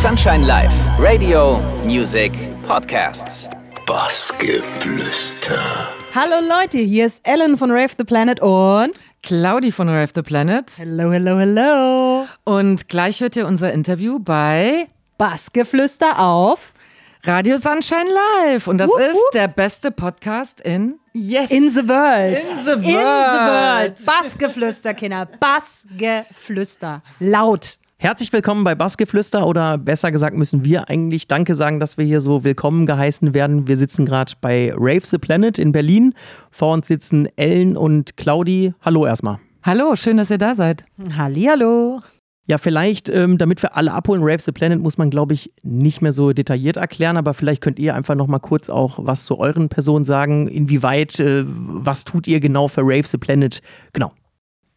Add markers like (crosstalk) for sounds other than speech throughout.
Sunshine Live, Radio, Music, Podcasts. Bassgeflüster. Hallo Leute, hier ist Ellen von Rave the Planet und Claudi von Rave the Planet. Hello, hello, hello. Und gleich hört ihr unser Interview bei Bassgeflüster auf Radio Sunshine Live. Und das Wup, ist wup. der beste Podcast in Yes. In the World. In the In the World. World. Bassgeflüster, Kinder. Bassgeflüster. Laut. Herzlich willkommen bei Bassgeflüster oder besser gesagt müssen wir eigentlich Danke sagen, dass wir hier so willkommen geheißen werden. Wir sitzen gerade bei Rave the Planet in Berlin. Vor uns sitzen Ellen und Claudi. Hallo erstmal. Hallo, schön, dass ihr da seid. Hallihallo. Ja, vielleicht, ähm, damit wir alle abholen, Rave the Planet muss man, glaube ich, nicht mehr so detailliert erklären, aber vielleicht könnt ihr einfach noch mal kurz auch was zu euren Personen sagen. Inwieweit, äh, was tut ihr genau für Rave the Planet? Genau.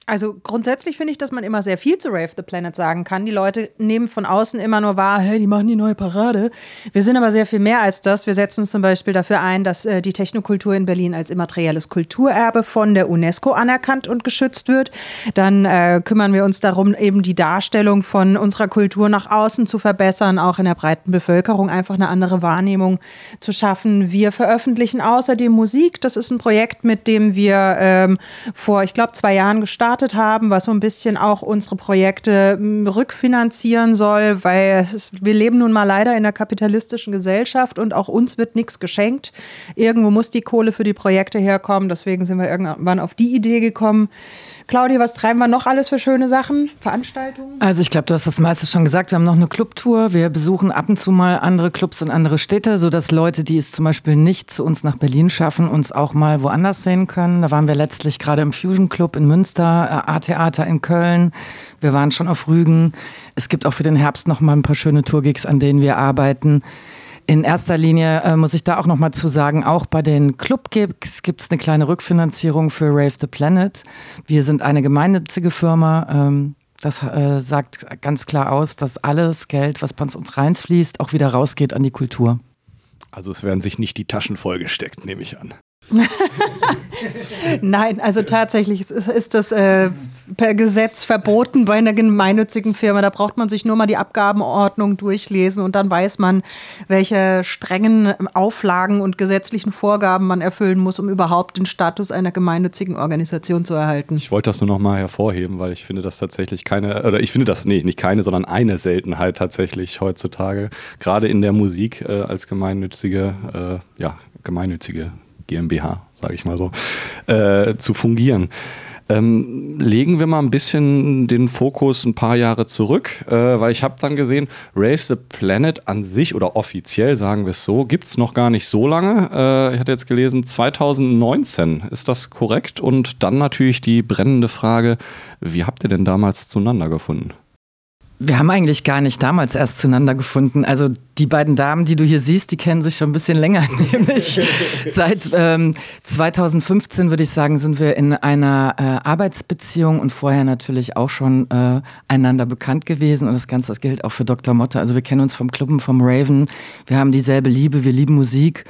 Also grundsätzlich finde ich, dass man immer sehr viel zu Rave the Planet sagen kann. Die Leute nehmen von außen immer nur wahr, hey, die machen die neue Parade. Wir sind aber sehr viel mehr als das. Wir setzen uns zum Beispiel dafür ein, dass äh, die Technokultur in Berlin als immaterielles Kulturerbe von der UNESCO anerkannt und geschützt wird. Dann äh, kümmern wir uns darum, eben die Darstellung von unserer Kultur nach außen zu verbessern, auch in der breiten Bevölkerung einfach eine andere Wahrnehmung zu schaffen. Wir veröffentlichen außerdem Musik. Das ist ein Projekt, mit dem wir ähm, vor, ich glaube, zwei Jahren gestartet haben, was so ein bisschen auch unsere Projekte m, rückfinanzieren soll, weil ist, wir leben nun mal leider in einer kapitalistischen Gesellschaft und auch uns wird nichts geschenkt. Irgendwo muss die Kohle für die Projekte herkommen. Deswegen sind wir irgendwann auf die Idee gekommen. Claudia, was treiben wir noch alles für schöne Sachen? Veranstaltungen? Also ich glaube, du hast das meiste schon gesagt. Wir haben noch eine Clubtour. Wir besuchen ab und zu mal andere Clubs und andere Städte, sodass Leute, die es zum Beispiel nicht zu uns nach Berlin schaffen, uns auch mal woanders sehen können. Da waren wir letztlich gerade im Fusion Club in Münster, äh, A-Theater in Köln. Wir waren schon auf Rügen. Es gibt auch für den Herbst noch mal ein paar schöne Tourgigs, an denen wir arbeiten. In erster Linie äh, muss ich da auch noch mal zu sagen, auch bei den Club-Gigs gibt es eine kleine Rückfinanzierung für Rave the Planet. Wir sind eine gemeinnützige Firma. Ähm, das äh, sagt ganz klar aus, dass alles Geld, was bei uns reinfließt, auch wieder rausgeht an die Kultur. Also es werden sich nicht die Taschen vollgesteckt, nehme ich an. (laughs) Nein, also tatsächlich ist, ist das äh, per Gesetz verboten bei einer gemeinnützigen Firma. Da braucht man sich nur mal die Abgabenordnung durchlesen und dann weiß man, welche strengen Auflagen und gesetzlichen Vorgaben man erfüllen muss, um überhaupt den Status einer gemeinnützigen Organisation zu erhalten. Ich wollte das nur noch mal hervorheben, weil ich finde das tatsächlich keine, oder ich finde das, nee, nicht keine, sondern eine Seltenheit tatsächlich heutzutage, gerade in der Musik äh, als gemeinnützige, äh, ja, gemeinnützige GmbH, sage ich mal so, äh, zu fungieren. Ähm, legen wir mal ein bisschen den Fokus ein paar Jahre zurück, äh, weil ich habe dann gesehen, Rave the Planet an sich oder offiziell sagen wir es so, gibt es noch gar nicht so lange. Äh, ich hatte jetzt gelesen 2019, ist das korrekt? Und dann natürlich die brennende Frage, wie habt ihr denn damals zueinander gefunden? Wir haben eigentlich gar nicht damals erst zueinander gefunden. Also die beiden Damen, die du hier siehst, die kennen sich schon ein bisschen länger, (laughs) nämlich seit ähm, 2015 würde ich sagen, sind wir in einer äh, Arbeitsbeziehung und vorher natürlich auch schon äh, einander bekannt gewesen. Und das Ganze das gilt auch für Dr. Motte. Also wir kennen uns vom Clubben, vom Raven. Wir haben dieselbe Liebe, wir lieben Musik.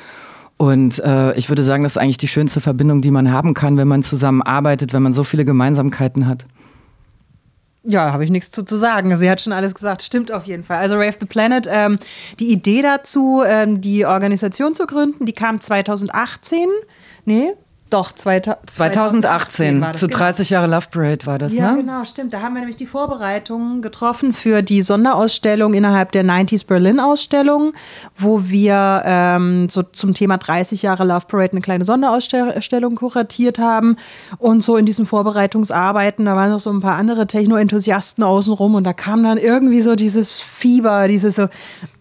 Und äh, ich würde sagen, das ist eigentlich die schönste Verbindung, die man haben kann, wenn man zusammenarbeitet, wenn man so viele Gemeinsamkeiten hat. Ja, habe ich nichts zu, zu sagen. Sie hat schon alles gesagt. Stimmt auf jeden Fall. Also Rave the Planet, ähm, die Idee dazu, ähm, die Organisation zu gründen, die kam 2018. Nee, doch, 2000, 2018, war das, zu genau. 30 Jahre Love Parade war das, Ja, ne? genau, stimmt. Da haben wir nämlich die Vorbereitungen getroffen für die Sonderausstellung innerhalb der 90s Berlin Ausstellung, wo wir ähm, so zum Thema 30 Jahre Love Parade eine kleine Sonderausstellung kuratiert haben. Und so in diesen Vorbereitungsarbeiten, da waren noch so ein paar andere Techno-Enthusiasten außenrum und da kam dann irgendwie so dieses Fieber, dieses so,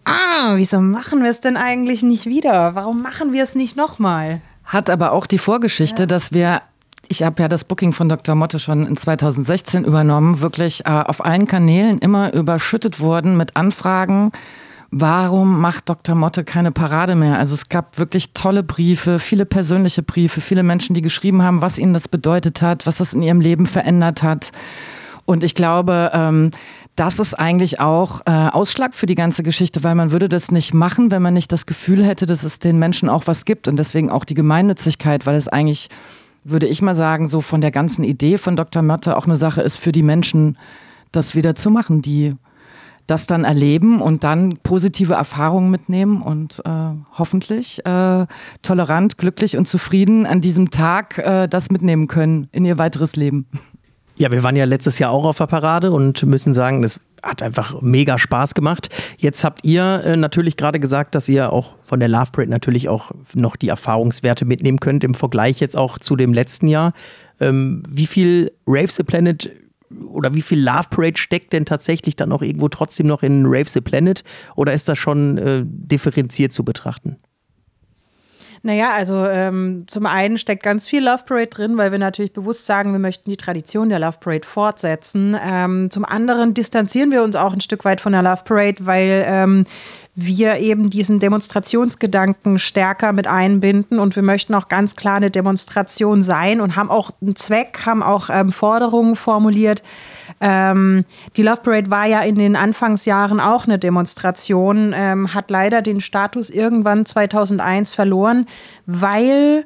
ah, wieso machen wir es denn eigentlich nicht wieder? Warum machen wir es nicht nochmal? Hat aber auch die Vorgeschichte, dass wir, ich habe ja das Booking von Dr. Motte schon in 2016 übernommen, wirklich äh, auf allen Kanälen immer überschüttet wurden mit Anfragen. Warum macht Dr. Motte keine Parade mehr? Also es gab wirklich tolle Briefe, viele persönliche Briefe, viele Menschen, die geschrieben haben, was ihnen das bedeutet hat, was das in ihrem Leben verändert hat. Und ich glaube, ähm, das ist eigentlich auch äh, Ausschlag für die ganze Geschichte, weil man würde das nicht machen, wenn man nicht das Gefühl hätte, dass es den Menschen auch was gibt und deswegen auch die Gemeinnützigkeit, weil es eigentlich, würde ich mal sagen, so von der ganzen Idee von Dr. Motte auch eine Sache ist für die Menschen, das wieder zu machen, die das dann erleben und dann positive Erfahrungen mitnehmen und äh, hoffentlich äh, tolerant, glücklich und zufrieden an diesem Tag äh, das mitnehmen können in ihr weiteres Leben. Ja, wir waren ja letztes Jahr auch auf der Parade und müssen sagen, das hat einfach mega Spaß gemacht. Jetzt habt ihr äh, natürlich gerade gesagt, dass ihr auch von der Love Parade natürlich auch noch die Erfahrungswerte mitnehmen könnt im Vergleich jetzt auch zu dem letzten Jahr. Ähm, wie viel Rave the Planet oder wie viel Love Parade steckt denn tatsächlich dann auch irgendwo trotzdem noch in Rave the Planet oder ist das schon äh, differenziert zu betrachten? Naja, also ähm, zum einen steckt ganz viel Love Parade drin, weil wir natürlich bewusst sagen, wir möchten die Tradition der Love Parade fortsetzen. Ähm, zum anderen distanzieren wir uns auch ein Stück weit von der Love Parade, weil ähm, wir eben diesen Demonstrationsgedanken stärker mit einbinden und wir möchten auch ganz klar eine Demonstration sein und haben auch einen Zweck, haben auch ähm, Forderungen formuliert ähm, die Love Parade war ja in den Anfangsjahren auch eine Demonstration, ähm, hat leider den Status irgendwann 2001 verloren, weil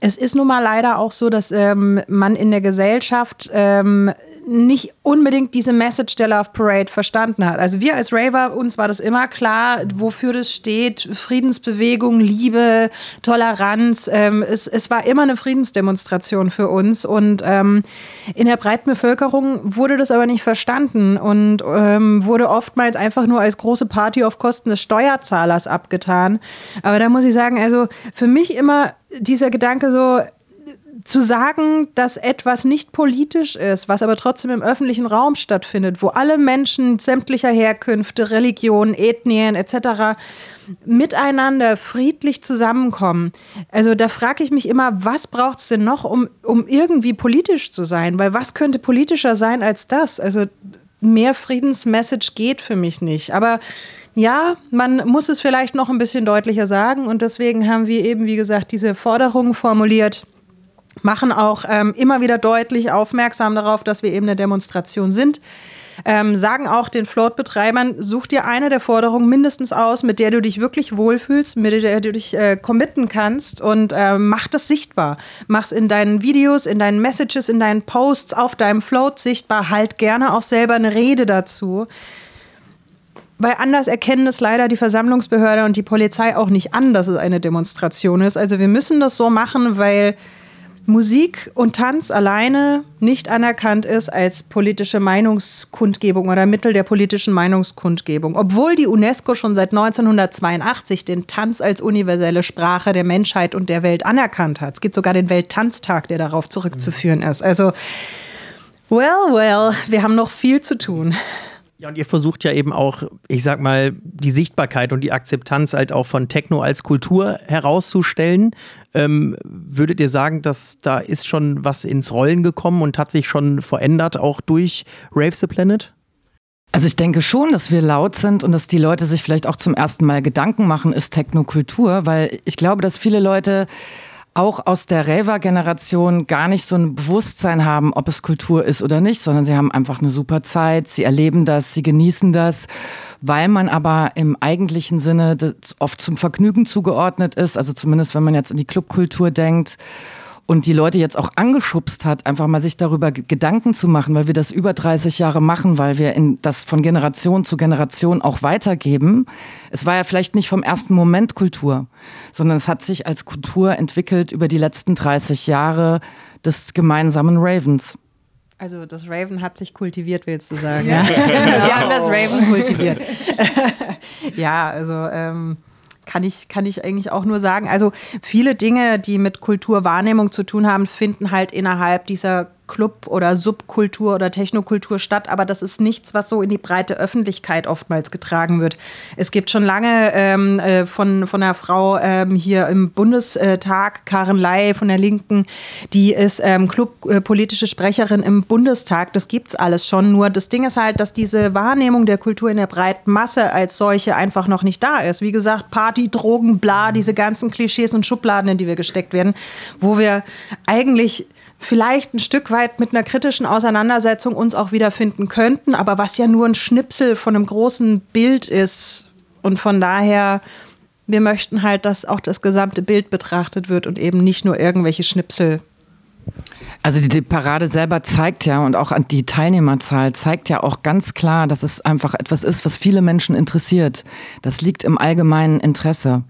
es ist nun mal leider auch so, dass ähm, man in der Gesellschaft ähm, nicht unbedingt diese Message der Love Parade verstanden hat. Also wir als Raver, uns war das immer klar, wofür das steht. Friedensbewegung, Liebe, Toleranz. Ähm, es, es war immer eine Friedensdemonstration für uns. Und ähm, in der breiten Bevölkerung wurde das aber nicht verstanden und ähm, wurde oftmals einfach nur als große Party auf Kosten des Steuerzahlers abgetan. Aber da muss ich sagen, also für mich immer dieser Gedanke so, zu sagen, dass etwas nicht politisch ist, was aber trotzdem im öffentlichen Raum stattfindet, wo alle Menschen sämtlicher Herkünfte, Religionen, Ethnien etc. miteinander friedlich zusammenkommen. Also da frage ich mich immer, was braucht es denn noch, um, um irgendwie politisch zu sein? Weil was könnte politischer sein als das? Also mehr Friedensmessage geht für mich nicht. Aber ja, man muss es vielleicht noch ein bisschen deutlicher sagen und deswegen haben wir eben, wie gesagt, diese Forderungen formuliert machen auch ähm, immer wieder deutlich aufmerksam darauf, dass wir eben eine Demonstration sind. Ähm, sagen auch den Float-Betreibern, such dir eine der Forderungen mindestens aus, mit der du dich wirklich wohlfühlst, mit der du dich äh, committen kannst und äh, mach das sichtbar. Mach's in deinen Videos, in deinen Messages, in deinen Posts, auf deinem Float sichtbar. Halt gerne auch selber eine Rede dazu. Weil anders erkennen es leider die Versammlungsbehörde und die Polizei auch nicht an, dass es eine Demonstration ist. Also wir müssen das so machen, weil Musik und Tanz alleine nicht anerkannt ist als politische Meinungskundgebung oder Mittel der politischen Meinungskundgebung, obwohl die UNESCO schon seit 1982 den Tanz als universelle Sprache der Menschheit und der Welt anerkannt hat. Es gibt sogar den Welttanztag, der darauf zurückzuführen ist. Also, well, well, wir haben noch viel zu tun. Ja, und ihr versucht ja eben auch, ich sag mal, die Sichtbarkeit und die Akzeptanz halt auch von Techno als Kultur herauszustellen. Ähm, würdet ihr sagen, dass da ist schon was ins Rollen gekommen und hat sich schon verändert, auch durch Rave the Planet? Also ich denke schon, dass wir laut sind und dass die Leute sich vielleicht auch zum ersten Mal Gedanken machen, ist Technokultur, weil ich glaube, dass viele Leute auch aus der Raver-Generation gar nicht so ein Bewusstsein haben, ob es Kultur ist oder nicht, sondern sie haben einfach eine super Zeit, sie erleben das, sie genießen das, weil man aber im eigentlichen Sinne oft zum Vergnügen zugeordnet ist, also zumindest wenn man jetzt in die Clubkultur denkt und die Leute jetzt auch angeschubst hat, einfach mal sich darüber Gedanken zu machen, weil wir das über 30 Jahre machen, weil wir in das von Generation zu Generation auch weitergeben. Es war ja vielleicht nicht vom ersten Moment Kultur, sondern es hat sich als Kultur entwickelt über die letzten 30 Jahre des gemeinsamen Ravens. Also das Raven hat sich kultiviert, willst du sagen? (laughs) Ja. Wir haben das Raven kultiviert. (laughs) (laughs) ja, also ähm, kann ich, kann ich eigentlich auch nur sagen. Also viele Dinge, die mit Kulturwahrnehmung zu tun haben, finden halt innerhalb dieser Club- oder Subkultur oder Technokultur statt, aber das ist nichts, was so in die breite Öffentlichkeit oftmals getragen wird. Es gibt schon lange ähm, äh, von, von einer Frau ähm, hier im Bundestag, Karen Ley von der Linken, die ist ähm, clubpolitische äh, Sprecherin im Bundestag. Das gibt's alles schon. Nur das Ding ist halt, dass diese Wahrnehmung der Kultur in der breiten Masse als solche einfach noch nicht da ist. Wie gesagt, Party, Drogen, bla, diese ganzen Klischees und Schubladen, in die wir gesteckt werden, wo wir eigentlich vielleicht ein Stück weit mit einer kritischen Auseinandersetzung uns auch wiederfinden könnten, aber was ja nur ein Schnipsel von einem großen Bild ist. Und von daher, wir möchten halt, dass auch das gesamte Bild betrachtet wird und eben nicht nur irgendwelche Schnipsel Also die, Parade selber zeigt ja und auch die Teilnehmerzahl zeigt ja auch ganz klar, dass es einfach etwas ist, was viele Menschen interessiert. Das liegt im allgemeinen Interesse.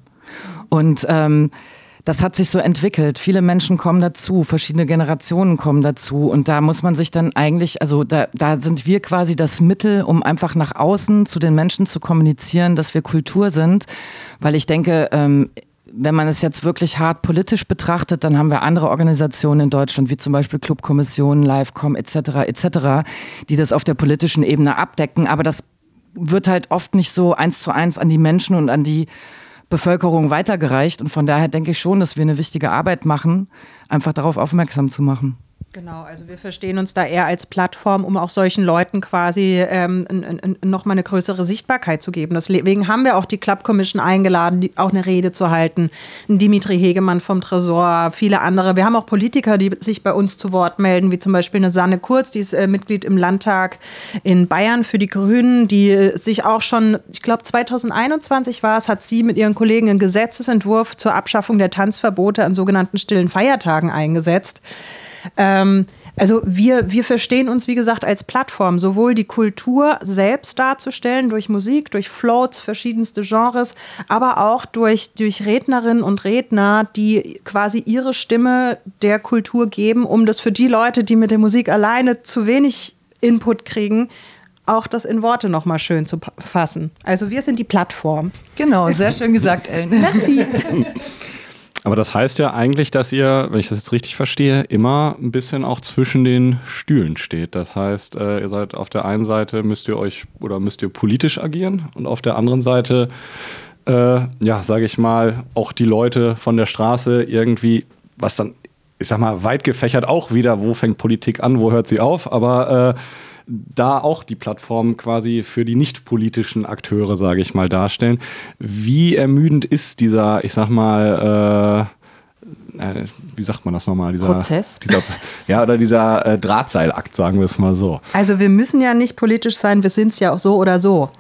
Und ähm, das hat sich so entwickelt. Viele Menschen kommen dazu, verschiedene Generationen kommen dazu. Und da muss man sich dann eigentlich, also da, da sind wir quasi das Mittel, um einfach nach außen zu den Menschen zu kommunizieren, dass wir Kultur sind. Weil ich denke, ähm, wenn man es jetzt wirklich hart politisch betrachtet, dann haben wir andere Organisationen in Deutschland, wie zum Beispiel Clubkommissionen, Livecom etc. etc., die das auf der politischen Ebene abdecken. Aber das wird halt oft nicht so eins zu eins an die Menschen und an die Bevölkerung weitergereicht. Und von daher denke ich schon, dass wir eine wichtige Arbeit machen, einfach darauf aufmerksam zu machen. Genau, also wir verstehen uns da eher als Plattform, um auch solchen Leuten quasi ähm, nochmal eine größere Sichtbarkeit zu geben. Deswegen haben wir auch die Club Commission eingeladen, die, auch eine Rede zu halten. Dimitri Hegemann vom Tresor, viele andere. Wir haben auch Politiker, die sich bei uns zu Wort melden, wie zum Beispiel eine Sanne Kurz, die ist äh, Mitglied im Landtag in Bayern für die Grünen, die äh, sich auch schon, ich glaube 2021 war es, hat sie mit ihren Kollegen einen Gesetzesentwurf zur Abschaffung der Tanzverbote an sogenannten stillen Feiertagen eingesetzt. Ähm, also wir, wir verstehen uns, wie gesagt, als Plattform, sowohl die Kultur selbst darzustellen, durch Musik, durch Floats, verschiedenste Genres, aber auch durch, durch Rednerinnen und Redner, die quasi ihre Stimme der Kultur geben, um das für die Leute, die mit der Musik alleine zu wenig Input kriegen, auch das in Worte nochmal schön zu fassen. Also wir sind die Plattform. Genau, sehr schön gesagt, Ellen. Merci. (laughs) Aber das heißt ja eigentlich, dass ihr, wenn ich das jetzt richtig verstehe, immer ein bisschen auch zwischen den Stühlen steht. Das heißt, äh, ihr seid auf der einen Seite müsst ihr euch oder müsst ihr politisch agieren und auf der anderen Seite, äh, ja, sage ich mal, auch die Leute von der Straße irgendwie, was dann, ich sag mal, weit gefächert auch wieder, wo fängt Politik an, wo hört sie auf, aber äh, da auch die Plattform quasi für die nicht politischen Akteure, sage ich mal, darstellen. Wie ermüdend ist dieser, ich sag mal, äh, wie sagt man das nochmal? Dieser, Prozess? Dieser, ja, oder dieser äh, Drahtseilakt, sagen wir es mal so. Also wir müssen ja nicht politisch sein, wir sind es ja auch so oder so.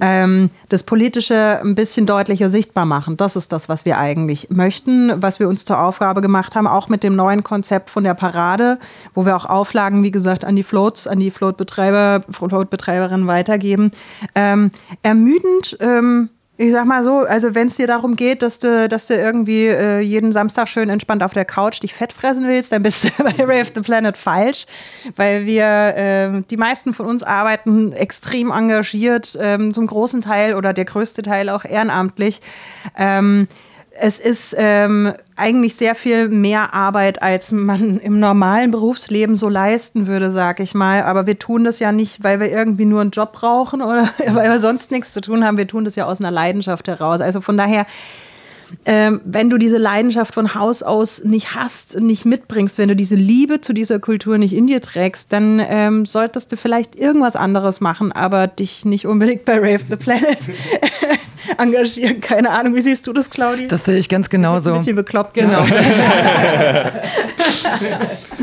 Ähm, das Politische ein bisschen deutlicher sichtbar machen, das ist das, was wir eigentlich möchten, was wir uns zur Aufgabe gemacht haben, auch mit dem neuen Konzept von der Parade, wo wir auch Auflagen, wie gesagt, an die Floats, an die Floatbetreiber, Floatbetreiberinnen weitergeben. Ähm, ermüdend ähm, ich sag mal so, also wenn es dir darum geht, dass du, dass du irgendwie äh, jeden Samstag schön entspannt auf der Couch dich fett fressen willst, dann bist du (laughs) bei Ray of the Planet falsch, weil wir, äh, die meisten von uns arbeiten extrem engagiert, ähm, zum großen Teil oder der größte Teil auch ehrenamtlich. Ähm, es ist ähm, eigentlich sehr viel mehr Arbeit, als man im normalen Berufsleben so leisten würde, sag ich mal. Aber wir tun das ja nicht, weil wir irgendwie nur einen Job brauchen oder (laughs) weil wir sonst nichts zu tun haben. Wir tun das ja aus einer Leidenschaft heraus. Also von daher ähm, wenn du diese Leidenschaft von Haus aus nicht hast, nicht mitbringst, wenn du diese Liebe zu dieser Kultur nicht in dir trägst, dann ähm, solltest du vielleicht irgendwas anderes machen, aber dich nicht unbedingt bei Rave the Planet (laughs) (laughs) engagieren. Keine Ahnung, wie siehst du das, Claudia? Das sehe ich ganz genauso. Ein bisschen bekloppt, genau. (laughs)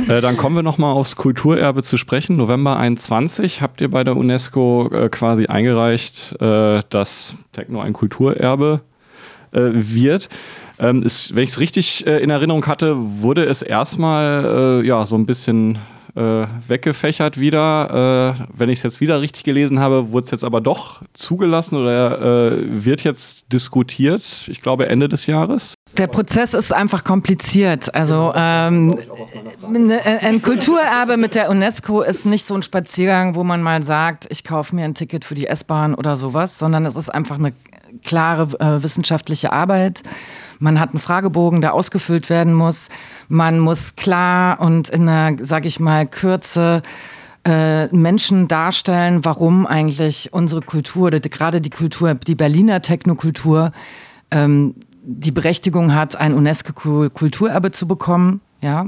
äh, dann kommen wir nochmal aufs Kulturerbe zu sprechen. November 21 habt ihr bei der UNESCO äh, quasi eingereicht, äh, dass Techno ein Kulturerbe äh, wird. Ähm, ist, wenn ich es richtig äh, in Erinnerung hatte, wurde es erstmal äh, ja, so ein bisschen äh, weggefächert wieder. Äh, wenn ich es jetzt wieder richtig gelesen habe, wurde es jetzt aber doch zugelassen oder äh, wird jetzt diskutiert, ich glaube Ende des Jahres. Der Prozess ist einfach kompliziert. Also ähm, ein Kulturerbe mit der UNESCO ist nicht so ein Spaziergang, wo man mal sagt, ich kaufe mir ein Ticket für die S-Bahn oder sowas, sondern es ist einfach eine klare äh, wissenschaftliche Arbeit. Man hat einen Fragebogen, der ausgefüllt werden muss. Man muss klar und in einer, sage ich mal, Kürze äh, Menschen darstellen, warum eigentlich unsere Kultur, gerade die Kultur, die Berliner Technokultur, ähm, die Berechtigung hat, ein UNESCO-Kulturerbe zu bekommen. Ja.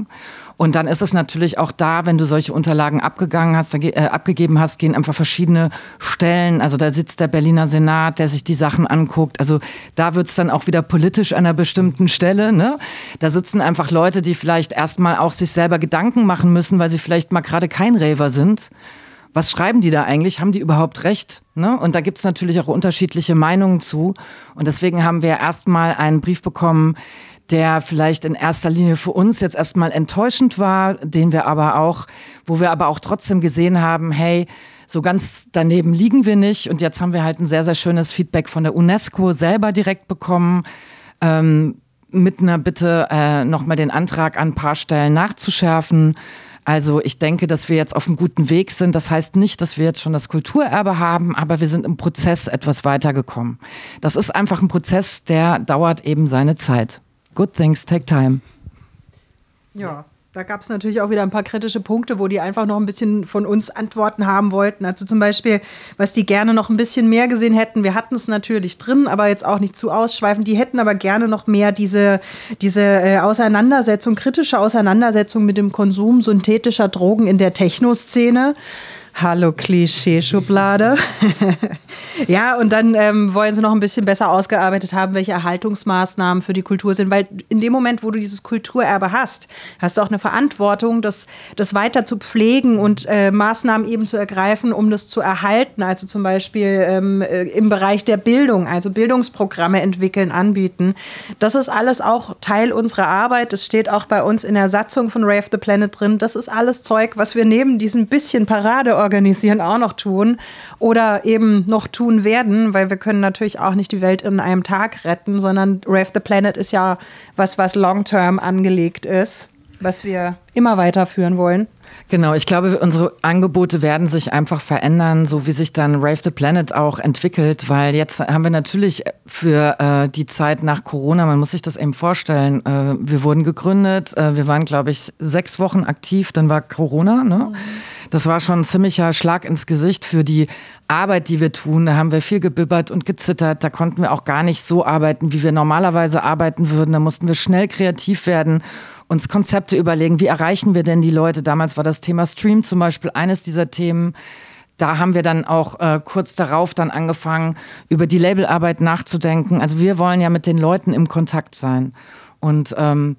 Und dann ist es natürlich auch da, wenn du solche Unterlagen abgegangen hast, äh, abgegeben hast, gehen einfach verschiedene Stellen. Also da sitzt der Berliner Senat, der sich die Sachen anguckt. Also da wird's dann auch wieder politisch an einer bestimmten Stelle. Ne? Da sitzen einfach Leute, die vielleicht erstmal auch sich selber Gedanken machen müssen, weil sie vielleicht mal gerade kein Raver sind was schreiben die da eigentlich? Haben die überhaupt recht? Ne? Und da gibt's natürlich auch unterschiedliche Meinungen zu. Und deswegen haben wir erstmal einen Brief bekommen, der vielleicht in erster Linie für uns jetzt erstmal enttäuschend war, den wir aber auch, wo wir aber auch trotzdem gesehen haben, hey, so ganz daneben liegen wir nicht. Und jetzt haben wir halt ein sehr, sehr schönes Feedback von der UNESCO selber direkt bekommen. Ähm, mit einer Bitte, äh, nochmal den Antrag an ein paar Stellen nachzuschärfen. Also ich denke, dass wir jetzt auf einem guten Weg sind. Das heißt nicht, dass wir jetzt schon das Kulturerbe haben, aber wir sind im Prozess etwas weitergekommen. Das ist einfach ein Prozess, der dauert eben seine Zeit. Good things take time. Ja. Da gab es natürlich auch wieder ein paar kritische Punkte, wo die einfach noch ein bisschen von uns Antworten haben wollten. Also zum Beispiel, was die gerne noch ein bisschen mehr gesehen hätten. Wir hatten es natürlich drin, aber jetzt auch nicht zu ausschweifend. Die hätten aber gerne noch mehr diese, diese äh, Auseinandersetzung, kritische Auseinandersetzung mit dem Konsum synthetischer Drogen in der Techno-Szene. Hallo Klischee-Schublade. (laughs) ja, und dann ähm, wollen sie noch ein bisschen besser ausgearbeitet haben, welche Erhaltungsmaßnahmen für die Kultur sind, weil in dem Moment, wo du dieses Kulturerbe hast, hast du auch eine Verantwortung, das, das weiter zu pflegen und äh, Maßnahmen eben zu ergreifen, um das zu erhalten. Also zum Beispiel ähm, äh, im Bereich der Bildung, also Bildungsprogramme entwickeln, anbieten. Das ist alles auch Teil unserer Arbeit. Das steht auch bei uns in der Satzung von Rave the Planet drin. Das ist alles Zeug, was wir neben diesem bisschen Parade organisieren auch noch tun oder eben noch tun werden, weil wir können natürlich auch nicht die Welt in einem Tag retten, sondern Rave the Planet ist ja was, was long-term angelegt ist, was wir immer weiterführen wollen. Genau, ich glaube, unsere Angebote werden sich einfach verändern, so wie sich dann Rave the Planet auch entwickelt, weil jetzt haben wir natürlich für äh, die Zeit nach Corona, man muss sich das eben vorstellen, äh, wir wurden gegründet, äh, wir waren, glaube ich, sechs Wochen aktiv, dann war Corona, ne? Mhm. Das war schon ein ziemlicher Schlag ins Gesicht für die Arbeit, die wir tun. Da haben wir viel gebibbert und gezittert. Da konnten wir auch gar nicht so arbeiten, wie wir normalerweise arbeiten würden. Da mussten wir schnell kreativ werden uns Konzepte überlegen, wie erreichen wir denn die Leute. Damals war das Thema Stream zum Beispiel eines dieser Themen. Da haben wir dann auch äh, kurz darauf dann angefangen, über die Labelarbeit nachzudenken. Also wir wollen ja mit den Leuten im Kontakt sein. Und ähm,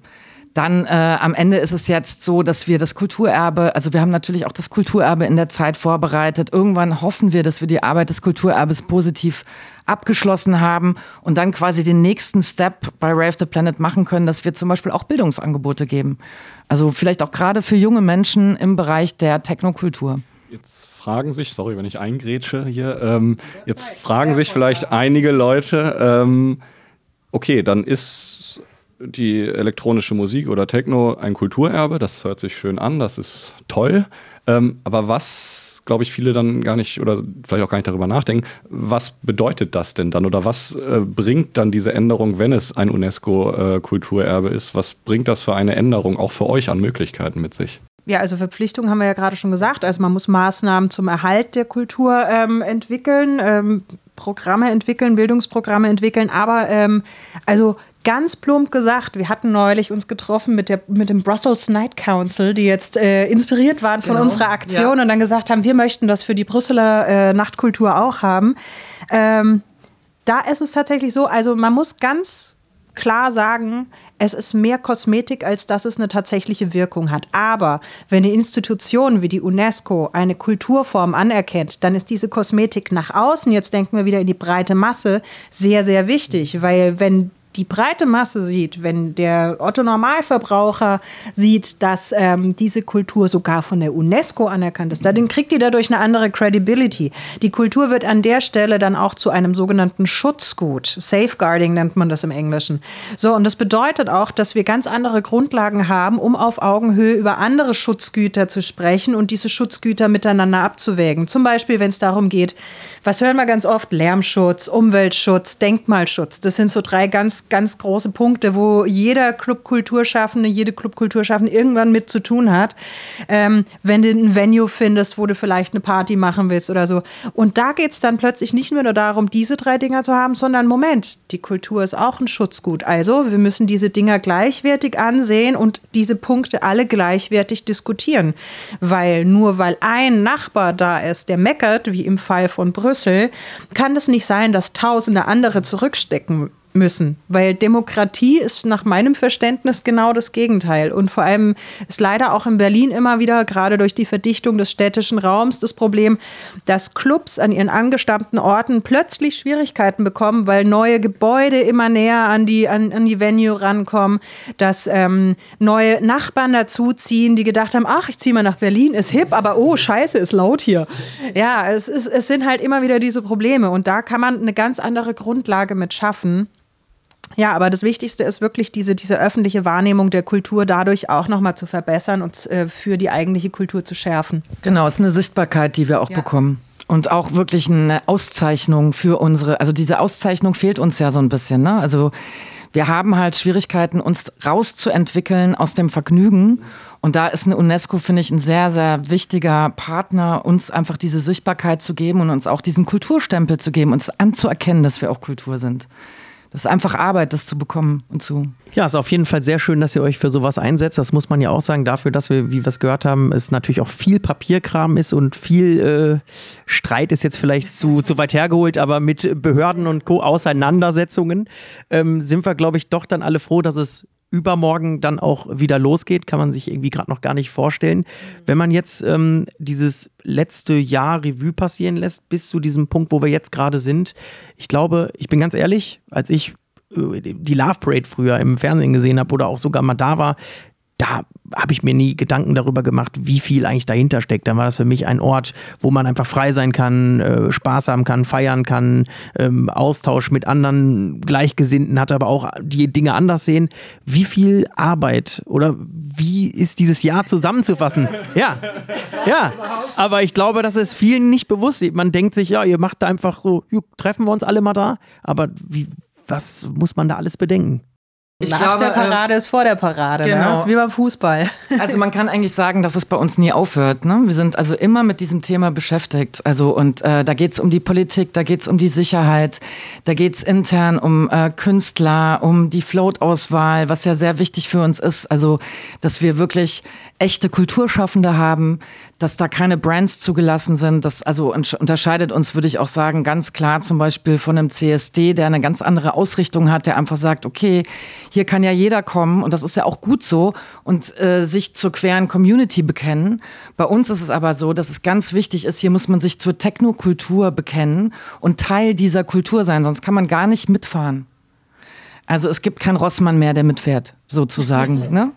dann äh, am Ende ist es jetzt so, dass wir das Kulturerbe, also wir haben natürlich auch das Kulturerbe in der Zeit vorbereitet. Irgendwann hoffen wir, dass wir die Arbeit des Kulturerbes positiv abgeschlossen haben und dann quasi den nächsten Step bei Rave the Planet machen können, dass wir zum Beispiel auch Bildungsangebote geben. Also vielleicht auch gerade für junge Menschen im Bereich der Technokultur. Jetzt fragen sich, sorry, wenn ich eingrätsche hier, ähm, jetzt fragen sich vielleicht einige Leute, ähm, okay, dann ist die elektronische Musik oder Techno ein Kulturerbe, das hört sich schön an, das ist toll. Ähm, aber was, glaube ich, viele dann gar nicht oder vielleicht auch gar nicht darüber nachdenken, was bedeutet das denn dann oder was äh, bringt dann diese Änderung, wenn es ein UNESCO-Kulturerbe äh, ist? Was bringt das für eine Änderung auch für euch an Möglichkeiten mit sich? Ja, also Verpflichtungen haben wir ja gerade schon gesagt. Also man muss Maßnahmen zum Erhalt der Kultur ähm, entwickeln, ähm, Programme entwickeln, Bildungsprogramme entwickeln. Aber ähm, also ganz plump gesagt, wir hatten neulich uns getroffen mit, der, mit dem Brussels Night Council, die jetzt äh, inspiriert waren von genau. unserer Aktion ja. und dann gesagt haben, wir möchten das für die Brüsseler äh, Nachtkultur auch haben. Ähm, da ist es tatsächlich so, also man muss ganz klar sagen, es ist mehr Kosmetik, als dass es eine tatsächliche Wirkung hat. Aber wenn eine Institution wie die UNESCO eine Kulturform anerkennt, dann ist diese Kosmetik nach außen, jetzt denken wir wieder in die breite Masse, sehr, sehr wichtig. Weil wenn die breite Masse sieht, wenn der Otto Normalverbraucher sieht, dass ähm, diese Kultur sogar von der UNESCO anerkannt ist, dann kriegt die dadurch eine andere Credibility. Die Kultur wird an der Stelle dann auch zu einem sogenannten Schutzgut. Safeguarding nennt man das im Englischen. So, und das bedeutet auch, dass wir ganz andere Grundlagen haben, um auf Augenhöhe über andere Schutzgüter zu sprechen und diese Schutzgüter miteinander abzuwägen. Zum Beispiel, wenn es darum geht, was hören wir ganz oft? Lärmschutz, Umweltschutz, Denkmalschutz. Das sind so drei ganz, ganz große Punkte, wo jeder Clubkulturschaffende, jede Clubkulturschaffende irgendwann mit zu tun hat. Ähm, wenn du ein Venue findest, wo du vielleicht eine Party machen willst oder so. Und da geht es dann plötzlich nicht nur darum, diese drei Dinger zu haben, sondern Moment, die Kultur ist auch ein Schutzgut. Also wir müssen diese Dinger gleichwertig ansehen und diese Punkte alle gleichwertig diskutieren. Weil nur weil ein Nachbar da ist, der meckert, wie im Fall von Brüssel, kann es nicht sein, dass tausende andere zurückstecken müssen, weil Demokratie ist nach meinem Verständnis genau das Gegenteil. Und vor allem ist leider auch in Berlin immer wieder, gerade durch die Verdichtung des städtischen Raums, das Problem, dass Clubs an ihren angestammten Orten plötzlich Schwierigkeiten bekommen, weil neue Gebäude immer näher an die, an, an die Venue rankommen, dass ähm, neue Nachbarn dazuziehen, die gedacht haben, ach, ich ziehe mal nach Berlin, ist hip, aber oh, scheiße, ist laut hier. Ja, es, ist, es sind halt immer wieder diese Probleme und da kann man eine ganz andere Grundlage mit schaffen. Ja, aber das Wichtigste ist wirklich diese, diese öffentliche Wahrnehmung der Kultur dadurch auch nochmal zu verbessern und äh, für die eigentliche Kultur zu schärfen. Genau, es ist eine Sichtbarkeit, die wir auch ja. bekommen. Und auch wirklich eine Auszeichnung für unsere, also diese Auszeichnung fehlt uns ja so ein bisschen. Ne? Also wir haben halt Schwierigkeiten, uns rauszuentwickeln aus dem Vergnügen. Und da ist eine UNESCO, finde ich, ein sehr, sehr wichtiger Partner, uns einfach diese Sichtbarkeit zu geben und uns auch diesen Kulturstempel zu geben, uns anzuerkennen, dass wir auch Kultur sind. Das ist einfach Arbeit, das zu bekommen und zu. Ja, ist auf jeden Fall sehr schön, dass ihr euch für sowas einsetzt. Das muss man ja auch sagen, dafür, dass wir, wie wir es gehört haben, es natürlich auch viel Papierkram ist und viel äh, Streit ist jetzt vielleicht zu, zu weit hergeholt, aber mit Behörden und Co. Auseinandersetzungen ähm, sind wir, glaube ich, doch dann alle froh, dass es übermorgen dann auch wieder losgeht, kann man sich irgendwie gerade noch gar nicht vorstellen. Wenn man jetzt ähm, dieses letzte Jahr Revue passieren lässt, bis zu diesem Punkt, wo wir jetzt gerade sind, ich glaube, ich bin ganz ehrlich, als ich äh, die Love Parade früher im Fernsehen gesehen habe oder auch sogar mal da war, da habe ich mir nie Gedanken darüber gemacht, wie viel eigentlich dahinter steckt. Dann war das für mich ein Ort, wo man einfach frei sein kann, äh, Spaß haben kann, feiern kann, ähm, Austausch mit anderen Gleichgesinnten hat, aber auch die Dinge anders sehen. Wie viel Arbeit oder wie ist dieses Jahr zusammenzufassen? Ja, ja. Aber ich glaube, das ist vielen nicht bewusst. Man denkt sich, ja, ihr macht da einfach so, treffen wir uns alle mal da. Aber wie, was muss man da alles bedenken? Ich Nach glaube, der Parade äh, ist vor der Parade. Ne? Genau. Ne? Das ist wie beim Fußball. (laughs) Also man kann eigentlich sagen, dass es bei uns nie aufhört. Ne? Wir sind also immer mit diesem Thema beschäftigt. Also und äh, da geht es um die Politik, da geht es um die Sicherheit, da geht es intern um äh, Künstler, um die Float-Auswahl, was ja sehr wichtig für uns ist. Also dass wir wirklich echte Kulturschaffende haben, dass da keine Brands zugelassen sind. Das also unterscheidet uns, würde ich auch sagen, ganz klar zum Beispiel von einem CSD, der eine ganz andere Ausrichtung hat, der einfach sagt, okay, hier kann ja jeder kommen und das ist ja auch gut so und äh, sich zur queeren Community bekennen. Bei uns ist es aber so, dass es ganz wichtig ist, hier muss man sich zur Technokultur bekennen und Teil dieser Kultur sein, sonst kann man gar nicht mitfahren. Also es gibt keinen Rossmann mehr, der mitfährt, sozusagen. (laughs) ne?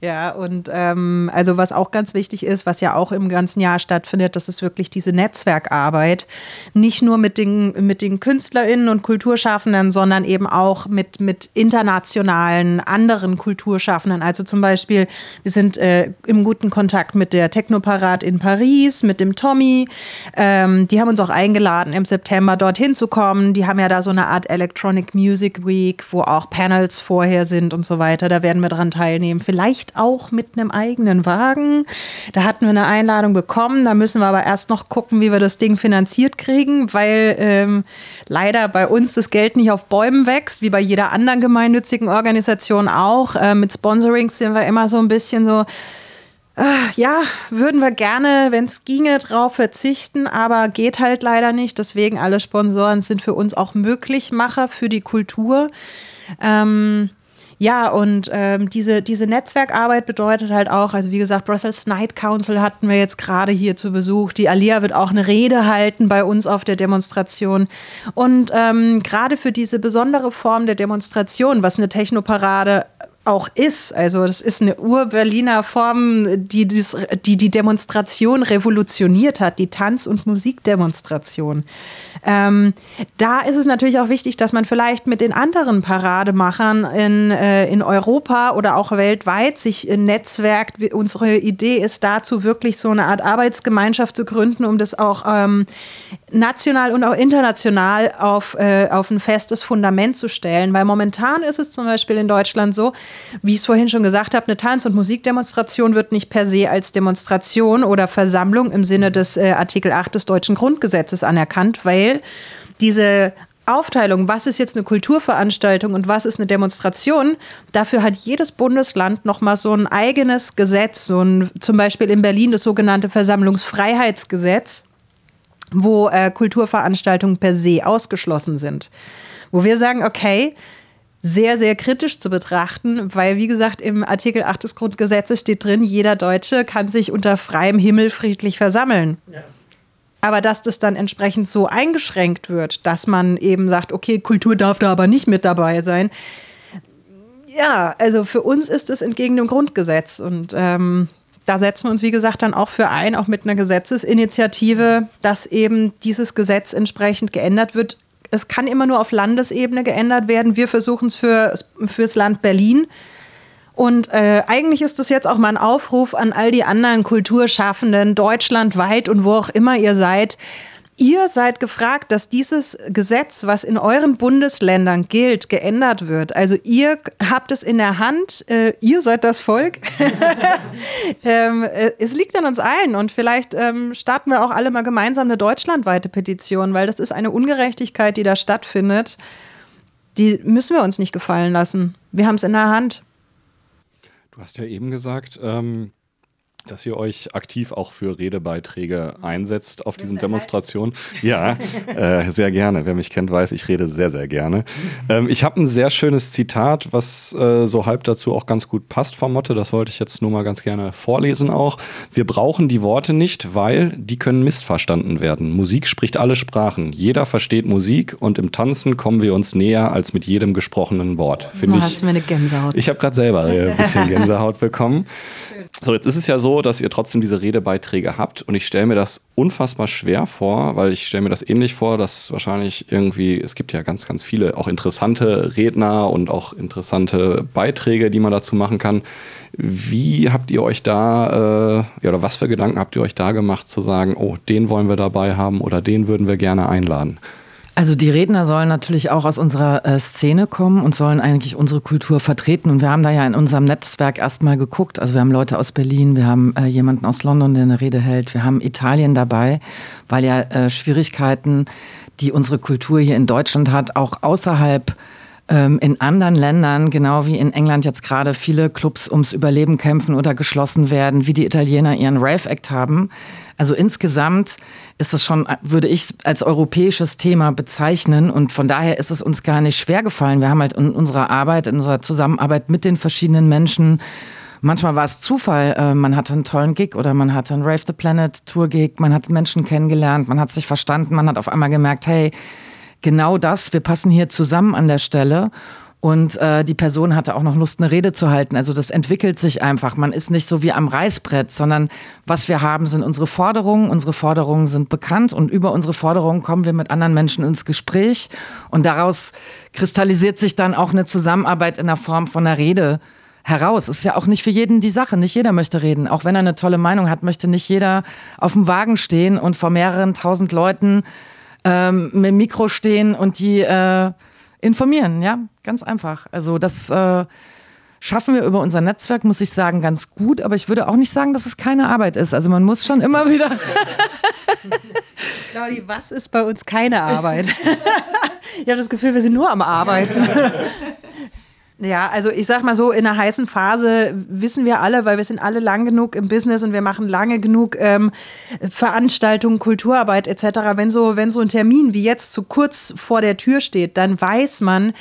Ja, und ähm, also was auch ganz wichtig ist, was ja auch im ganzen Jahr stattfindet, das ist wirklich diese Netzwerkarbeit. Nicht nur mit den, mit den KünstlerInnen und Kulturschaffenden, sondern eben auch mit, mit internationalen anderen Kulturschaffenden. Also zum Beispiel, wir sind äh, im guten Kontakt mit der Technoparat in Paris, mit dem Tommy. Ähm, die haben uns auch eingeladen, im September dorthin zu kommen. Die haben ja da so eine Art Electronic Music Week, wo auch Panels vorher sind und so weiter. Da werden wir dran teilnehmen. Vielleicht vielleicht auch mit einem eigenen Wagen. Da hatten wir eine Einladung bekommen. Da müssen wir aber erst noch gucken, wie wir das Ding finanziert kriegen, weil ähm, leider bei uns das Geld nicht auf Bäumen wächst, wie bei jeder anderen gemeinnützigen Organisation auch. Äh, mit Sponsorings sind wir immer so ein bisschen so. Äh, ja, würden wir gerne, wenn es ginge, drauf verzichten, aber geht halt leider nicht. Deswegen alle Sponsoren sind für uns auch Möglichmacher für die Kultur. Ähm, ja, und ähm, diese, diese Netzwerkarbeit bedeutet halt auch, also wie gesagt, Brussels Night Council hatten wir jetzt gerade hier zu Besuch. Die Alia wird auch eine Rede halten bei uns auf der Demonstration. Und ähm, gerade für diese besondere Form der Demonstration, was eine Technoparade auch ist. Also das ist eine Ur-Berliner Form, die, dies, die die Demonstration revolutioniert hat, die Tanz- und Musikdemonstration. Ähm, da ist es natürlich auch wichtig, dass man vielleicht mit den anderen Parademachern in, äh, in Europa oder auch weltweit sich netzwerkt. Unsere Idee ist dazu wirklich so eine Art Arbeitsgemeinschaft zu gründen, um das auch ähm, national und auch international auf, äh, auf ein festes Fundament zu stellen. Weil momentan ist es zum Beispiel in Deutschland so, wie ich es vorhin schon gesagt habe, eine Tanz- und Musikdemonstration wird nicht per se als Demonstration oder Versammlung im Sinne des äh, Artikel 8 des deutschen Grundgesetzes anerkannt, weil diese Aufteilung, was ist jetzt eine Kulturveranstaltung und was ist eine Demonstration, dafür hat jedes Bundesland nochmal so ein eigenes Gesetz, so ein, zum Beispiel in Berlin das sogenannte Versammlungsfreiheitsgesetz, wo äh, Kulturveranstaltungen per se ausgeschlossen sind. wo wir sagen, okay, sehr, sehr kritisch zu betrachten, weil, wie gesagt, im Artikel 8 des Grundgesetzes steht drin, jeder Deutsche kann sich unter freiem Himmel friedlich versammeln. Ja. Aber dass das dann entsprechend so eingeschränkt wird, dass man eben sagt, okay, Kultur darf da aber nicht mit dabei sein. Ja, also für uns ist es entgegen dem Grundgesetz und ähm, da setzen wir uns, wie gesagt, dann auch für ein, auch mit einer Gesetzesinitiative, dass eben dieses Gesetz entsprechend geändert wird, es kann immer nur auf Landesebene geändert werden. Wir versuchen es für, fürs Land Berlin. Und äh, eigentlich ist das jetzt auch mal ein Aufruf an all die anderen Kulturschaffenden deutschlandweit und wo auch immer ihr seid. Ihr seid gefragt, dass dieses Gesetz, was in euren Bundesländern gilt, geändert wird. Also ihr habt es in der Hand, äh, ihr seid das Volk. (laughs) ähm, äh, es liegt an uns allen und vielleicht ähm, starten wir auch alle mal gemeinsam eine deutschlandweite Petition, weil das ist eine Ungerechtigkeit, die da stattfindet. Die müssen wir uns nicht gefallen lassen. Wir haben es in der Hand. Du hast ja eben gesagt, ähm, dass ihr euch aktiv auch für Redebeiträge einsetzt auf diesen Demonstrationen. Ja, äh, sehr gerne. Wer mich kennt, weiß, ich rede sehr, sehr gerne. Ähm, ich habe ein sehr schönes Zitat, was äh, so halb dazu auch ganz gut passt vom Motto. Das wollte ich jetzt nur mal ganz gerne vorlesen auch. Wir brauchen die Worte nicht, weil die können missverstanden werden. Musik spricht alle Sprachen. Jeder versteht Musik und im Tanzen kommen wir uns näher als mit jedem gesprochenen Wort. Finde ich. Hast mir eine Gänsehaut. Ich habe gerade selber ein bisschen (laughs) Gänsehaut bekommen. So, jetzt ist es ja dass ihr trotzdem diese Redebeiträge habt und ich stelle mir das unfassbar schwer vor, weil ich stelle mir das ähnlich vor, dass wahrscheinlich irgendwie, es gibt ja ganz, ganz viele auch interessante Redner und auch interessante Beiträge, die man dazu machen kann. Wie habt ihr euch da, äh, oder was für Gedanken habt ihr euch da gemacht, zu sagen, oh, den wollen wir dabei haben oder den würden wir gerne einladen? Also die Redner sollen natürlich auch aus unserer äh, Szene kommen und sollen eigentlich unsere Kultur vertreten. Und wir haben da ja in unserem Netzwerk erstmal geguckt. Also wir haben Leute aus Berlin, wir haben äh, jemanden aus London, der eine Rede hält, wir haben Italien dabei, weil ja äh, Schwierigkeiten, die unsere Kultur hier in Deutschland hat, auch außerhalb ähm, in anderen Ländern, genau wie in England jetzt gerade viele Clubs ums Überleben kämpfen oder geschlossen werden, wie die Italiener ihren Rave Act haben. Also insgesamt ist es schon, würde ich als europäisches Thema bezeichnen. Und von daher ist es uns gar nicht schwer gefallen. Wir haben halt in unserer Arbeit, in unserer Zusammenarbeit mit den verschiedenen Menschen Manchmal war es Zufall, äh, man hatte einen tollen Gig oder man hatte einen Rave the Planet Tour Gig, man hat Menschen kennengelernt, man hat sich verstanden, man hat auf einmal gemerkt, hey, genau das, wir passen hier zusammen an der Stelle. Und äh, die Person hatte auch noch Lust, eine Rede zu halten. Also das entwickelt sich einfach. Man ist nicht so wie am Reißbrett, sondern was wir haben, sind unsere Forderungen. Unsere Forderungen sind bekannt und über unsere Forderungen kommen wir mit anderen Menschen ins Gespräch. Und daraus kristallisiert sich dann auch eine Zusammenarbeit in der Form von einer Rede heraus. Ist ja auch nicht für jeden die Sache. Nicht jeder möchte reden. Auch wenn er eine tolle Meinung hat, möchte nicht jeder auf dem Wagen stehen und vor mehreren tausend Leuten ähm, mit dem Mikro stehen und die äh, informieren, ja, ganz einfach. Also das äh, schaffen wir über unser Netzwerk, muss ich sagen, ganz gut, aber ich würde auch nicht sagen, dass es keine Arbeit ist. Also man muss schon immer (laughs) wieder. Claudi, was ist bei uns keine Arbeit? (laughs) ich habe das Gefühl, wir sind nur am Arbeiten. (laughs) Ja, also ich sag mal so, in einer heißen Phase wissen wir alle, weil wir sind alle lang genug im Business und wir machen lange genug ähm, Veranstaltungen, Kulturarbeit etc. Wenn so, wenn so ein Termin wie jetzt zu so kurz vor der Tür steht, dann weiß man,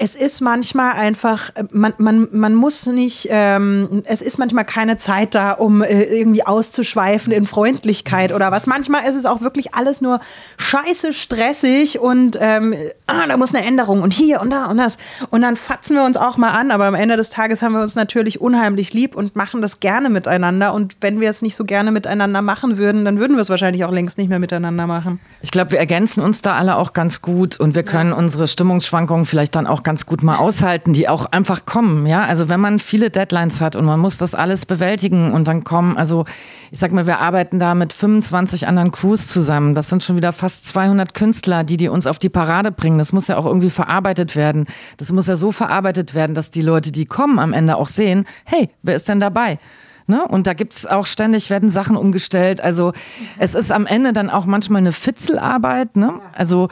es ist manchmal einfach, man, man, man muss nicht, ähm, es ist manchmal keine Zeit da, um äh, irgendwie auszuschweifen in Freundlichkeit oder was. Manchmal ist es auch wirklich alles nur scheiße stressig und ähm, ah, da muss eine Änderung und hier und da und das. Und dann fatzen wir uns auch mal an, aber am Ende des Tages haben wir uns natürlich unheimlich lieb und machen das gerne miteinander. Und wenn wir es nicht so gerne miteinander machen würden, dann würden wir es wahrscheinlich auch längst nicht mehr miteinander machen. Ich glaube, wir ergänzen uns da alle auch ganz gut und wir können ja. unsere Stimmungsschwankungen vielleicht dann auch ganz gut mal aushalten, die auch einfach kommen. Ja, also wenn man viele Deadlines hat und man muss das alles bewältigen und dann kommen, also ich sag mal, wir arbeiten da mit 25 anderen Crews zusammen. Das sind schon wieder fast 200 Künstler, die die uns auf die Parade bringen. Das muss ja auch irgendwie verarbeitet werden. Das muss ja so verarbeitet werden, dass die Leute, die kommen, am Ende auch sehen, hey, wer ist denn dabei? Ne? Und da gibt es auch ständig, werden Sachen umgestellt. Also es ist am Ende dann auch manchmal eine Fitzelarbeit. Ne? Also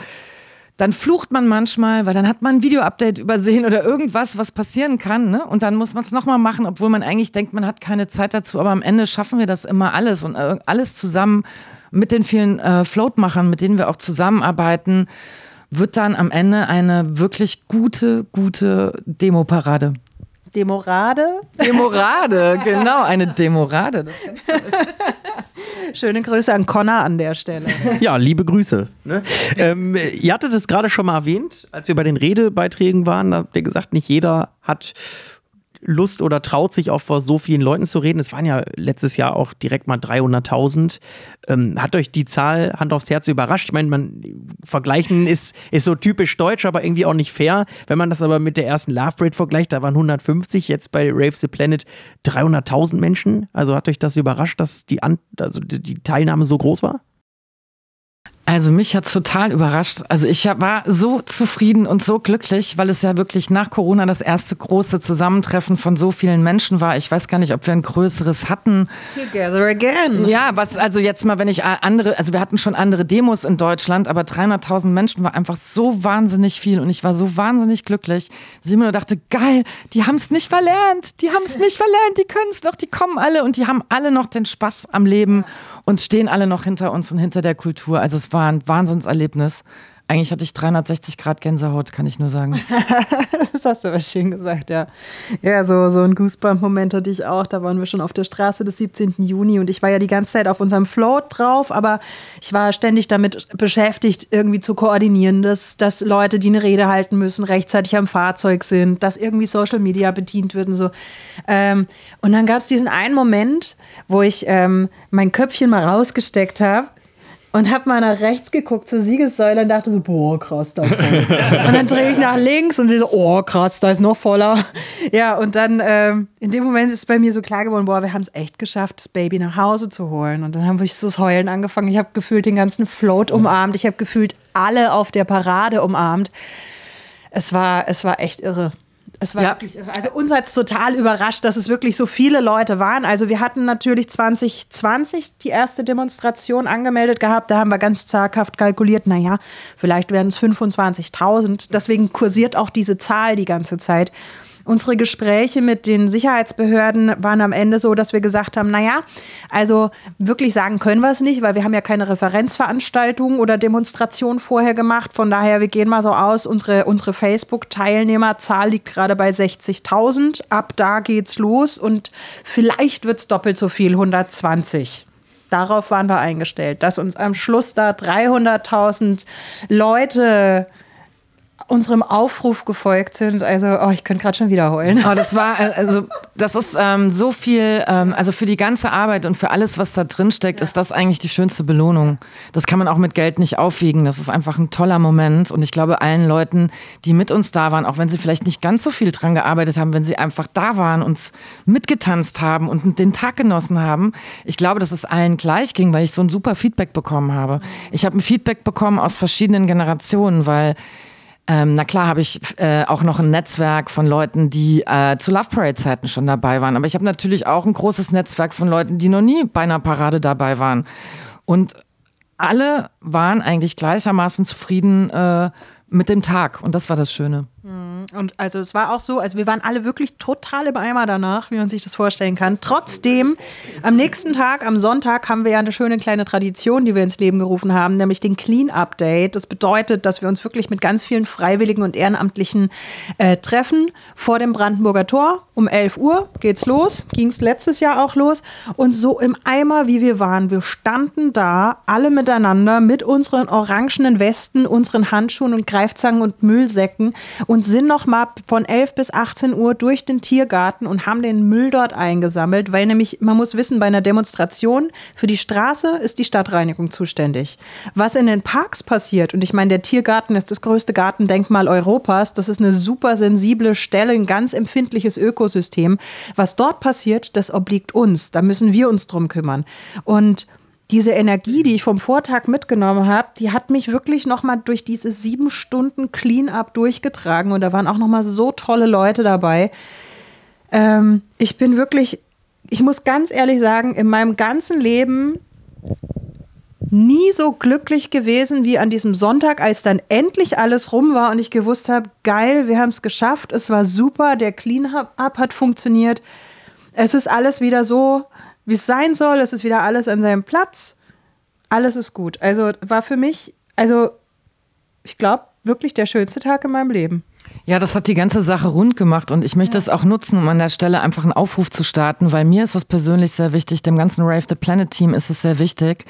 dann flucht man manchmal, weil dann hat man ein Video-Update übersehen oder irgendwas, was passieren kann. Ne? Und dann muss man es nochmal machen, obwohl man eigentlich denkt, man hat keine Zeit dazu. Aber am Ende schaffen wir das immer alles und alles zusammen mit den vielen äh, Floatmachern, mit denen wir auch zusammenarbeiten wird dann am Ende eine wirklich gute, gute Demoparade. Demorade. Demorade, (laughs) genau, eine Demorade. Das Schöne Grüße an Connor an der Stelle. Ja, liebe Grüße. Ne? Ähm, ihr hattet es gerade schon mal erwähnt, als wir bei den Redebeiträgen waren, da habt ihr gesagt, nicht jeder hat Lust oder traut sich auch vor so vielen Leuten zu reden. Es waren ja letztes Jahr auch direkt mal 300.000. Ähm, hat euch die Zahl Hand aufs Herz überrascht? Ich meine, man vergleichen ist, ist so typisch deutsch, aber irgendwie auch nicht fair. Wenn man das aber mit der ersten Love Parade vergleicht, da waren 150, jetzt bei Rave the Planet 300.000 Menschen. Also hat euch das überrascht, dass die, An also die Teilnahme so groß war? Also mich hat's total überrascht. Also ich war so zufrieden und so glücklich, weil es ja wirklich nach Corona das erste große Zusammentreffen von so vielen Menschen war. Ich weiß gar nicht, ob wir ein größeres hatten. Together again. Ja, was also jetzt mal, wenn ich andere, also wir hatten schon andere Demos in Deutschland, aber 300.000 Menschen war einfach so wahnsinnig viel und ich war so wahnsinnig glücklich. Simon dachte, geil, die haben's nicht verlernt, die haben's (laughs) nicht verlernt, die können's noch, die kommen alle und die haben alle noch den Spaß am Leben und stehen alle noch hinter uns und hinter der Kultur. Also es war ein Wahnsinnserlebnis. Eigentlich hatte ich 360 Grad Gänsehaut, kann ich nur sagen. (laughs) das hast du aber schön gesagt, ja. Ja, so, so ein Goosebump-Moment hatte ich auch. Da waren wir schon auf der Straße des 17. Juni und ich war ja die ganze Zeit auf unserem Float drauf, aber ich war ständig damit beschäftigt, irgendwie zu koordinieren, dass, dass Leute, die eine Rede halten müssen, rechtzeitig am Fahrzeug sind, dass irgendwie Social Media bedient wird und so. Ähm, und dann gab es diesen einen Moment, wo ich ähm, mein Köpfchen mal rausgesteckt habe und habe mal nach rechts geguckt zur Siegessäule und dachte so, boah, krass, da ist voll. und dann drehe ich nach links und sie so, oh, krass, da ist noch voller. Ja, und dann ähm, in dem Moment ist bei mir so klar geworden, boah, wir haben es echt geschafft, das Baby nach Hause zu holen. Und dann habe ich das Heulen angefangen. Ich habe gefühlt den ganzen Float umarmt. Ich habe gefühlt alle auf der Parade umarmt. Es war, es war echt irre. Es war ja. wirklich, also uns hat es total überrascht, dass es wirklich so viele Leute waren. Also wir hatten natürlich 2020 die erste Demonstration angemeldet gehabt. Da haben wir ganz zaghaft kalkuliert, naja, vielleicht werden es 25.000. Deswegen kursiert auch diese Zahl die ganze Zeit. Unsere Gespräche mit den Sicherheitsbehörden waren am Ende so, dass wir gesagt haben, naja, also wirklich sagen können wir es nicht, weil wir haben ja keine Referenzveranstaltung oder Demonstration vorher gemacht. Von daher, wir gehen mal so aus, unsere, unsere Facebook-Teilnehmerzahl liegt gerade bei 60.000. Ab da geht's los und vielleicht wird es doppelt so viel, 120 darauf waren wir eingestellt, dass uns am Schluss da 300.000 Leute unserem Aufruf gefolgt sind. Also, oh, ich könnte gerade schon wiederholen. Oh, das war, äh, also, das ist ähm, so viel, ähm, also für die ganze Arbeit und für alles, was da drin steckt, ja. ist das eigentlich die schönste Belohnung. Das kann man auch mit Geld nicht aufwiegen. Das ist einfach ein toller Moment. Und ich glaube, allen Leuten, die mit uns da waren, auch wenn sie vielleicht nicht ganz so viel dran gearbeitet haben, wenn sie einfach da waren, und mitgetanzt haben und den Tag genossen haben, ich glaube, dass es allen gleich ging, weil ich so ein super Feedback bekommen habe. Ich habe ein Feedback bekommen aus verschiedenen Generationen, weil ähm, na klar habe ich äh, auch noch ein Netzwerk von Leuten, die äh, zu Love Parade-Zeiten schon dabei waren. Aber ich habe natürlich auch ein großes Netzwerk von Leuten, die noch nie bei einer Parade dabei waren. Und alle waren eigentlich gleichermaßen zufrieden äh, mit dem Tag. Und das war das Schöne. Mhm. Und also es war auch so, also wir waren alle wirklich total im Eimer danach, wie man sich das vorstellen kann. Trotzdem, am nächsten Tag, am Sonntag, haben wir ja eine schöne kleine Tradition, die wir ins Leben gerufen haben, nämlich den Clean Update. Das bedeutet, dass wir uns wirklich mit ganz vielen Freiwilligen und Ehrenamtlichen äh, treffen vor dem Brandenburger Tor. Um 11 Uhr geht's los, ging es letztes Jahr auch los. Und so im Eimer, wie wir waren, wir standen da alle miteinander mit unseren orangenen Westen, unseren Handschuhen und Greifzangen und Müllsäcken und und sind noch mal von 11 bis 18 Uhr durch den Tiergarten und haben den Müll dort eingesammelt, weil nämlich, man muss wissen, bei einer Demonstration für die Straße ist die Stadtreinigung zuständig. Was in den Parks passiert, und ich meine, der Tiergarten ist das größte Gartendenkmal Europas, das ist eine super sensible Stelle, ein ganz empfindliches Ökosystem. Was dort passiert, das obliegt uns. Da müssen wir uns drum kümmern. Und diese Energie, die ich vom Vortag mitgenommen habe, die hat mich wirklich nochmal durch diese sieben Stunden Clean-up durchgetragen. Und da waren auch nochmal so tolle Leute dabei. Ähm, ich bin wirklich, ich muss ganz ehrlich sagen, in meinem ganzen Leben nie so glücklich gewesen wie an diesem Sonntag, als dann endlich alles rum war und ich gewusst habe, geil, wir haben es geschafft, es war super, der Clean-up hat funktioniert. Es ist alles wieder so, wie es sein soll. Es ist wieder alles an seinem Platz. Alles ist gut. Also war für mich, also ich glaube, wirklich der schönste Tag in meinem Leben. Ja, das hat die ganze Sache rund gemacht und ich möchte es auch nutzen, um an der Stelle einfach einen Aufruf zu starten, weil mir ist das persönlich sehr wichtig, dem ganzen Rave the Planet Team ist es sehr wichtig.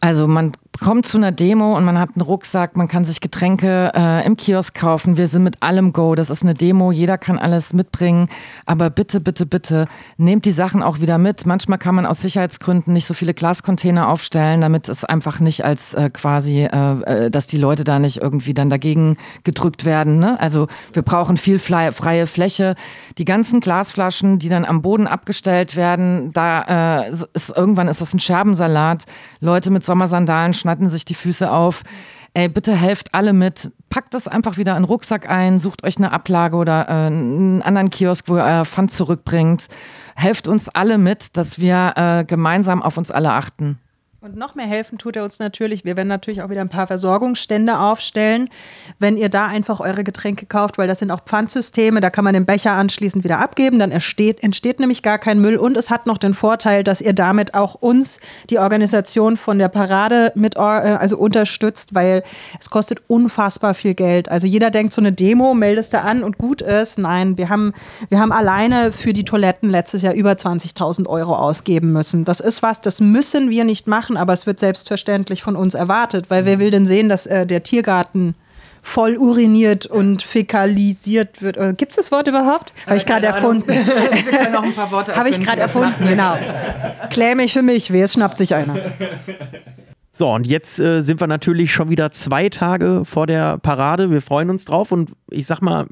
Also man kommt zu einer Demo und man hat einen Rucksack, man kann sich Getränke äh, im Kiosk kaufen. Wir sind mit allem Go. Das ist eine Demo, jeder kann alles mitbringen. Aber bitte, bitte, bitte, nehmt die Sachen auch wieder mit. Manchmal kann man aus Sicherheitsgründen nicht so viele Glascontainer aufstellen, damit es einfach nicht als äh, quasi, äh, äh dass die Leute da nicht irgendwie dann dagegen gedrückt werden. Ne? Also wir brauchen viel freie Fläche. Die ganzen Glasflaschen, die dann am Boden abgestellt werden, da äh, ist irgendwann ist das ein Scherbensalat. Leute mit Sommersandalen schnatten sich die Füße auf. Ey, bitte helft alle mit. Packt das einfach wieder in den Rucksack ein, sucht euch eine Ablage oder äh, einen anderen Kiosk, wo ihr euer Pfand zurückbringt. Helft uns alle mit, dass wir äh, gemeinsam auf uns alle achten. Und noch mehr helfen tut er uns natürlich. Wir werden natürlich auch wieder ein paar Versorgungsstände aufstellen, wenn ihr da einfach eure Getränke kauft, weil das sind auch Pfandsysteme. Da kann man den Becher anschließend wieder abgeben. Dann entsteht, entsteht nämlich gar kein Müll. Und es hat noch den Vorteil, dass ihr damit auch uns, die Organisation von der Parade, mit, äh, also unterstützt, weil es kostet unfassbar viel Geld. Also jeder denkt, so eine Demo meldest du an und gut ist. Nein, wir haben, wir haben alleine für die Toiletten letztes Jahr über 20.000 Euro ausgeben müssen. Das ist was, das müssen wir nicht machen machen, aber es wird selbstverständlich von uns erwartet, weil wer will denn sehen, dass äh, der Tiergarten voll uriniert und fäkalisiert wird. Gibt es das Wort überhaupt? Habe ich gerade erfunden. (laughs) Wir noch ein paar (laughs) Worte Habe ich gerade erfunden, genau. Kläme ich für mich, wer es schnappt sich einer. (laughs) So, und jetzt äh, sind wir natürlich schon wieder zwei Tage vor der Parade. Wir freuen uns drauf und ich sag mal,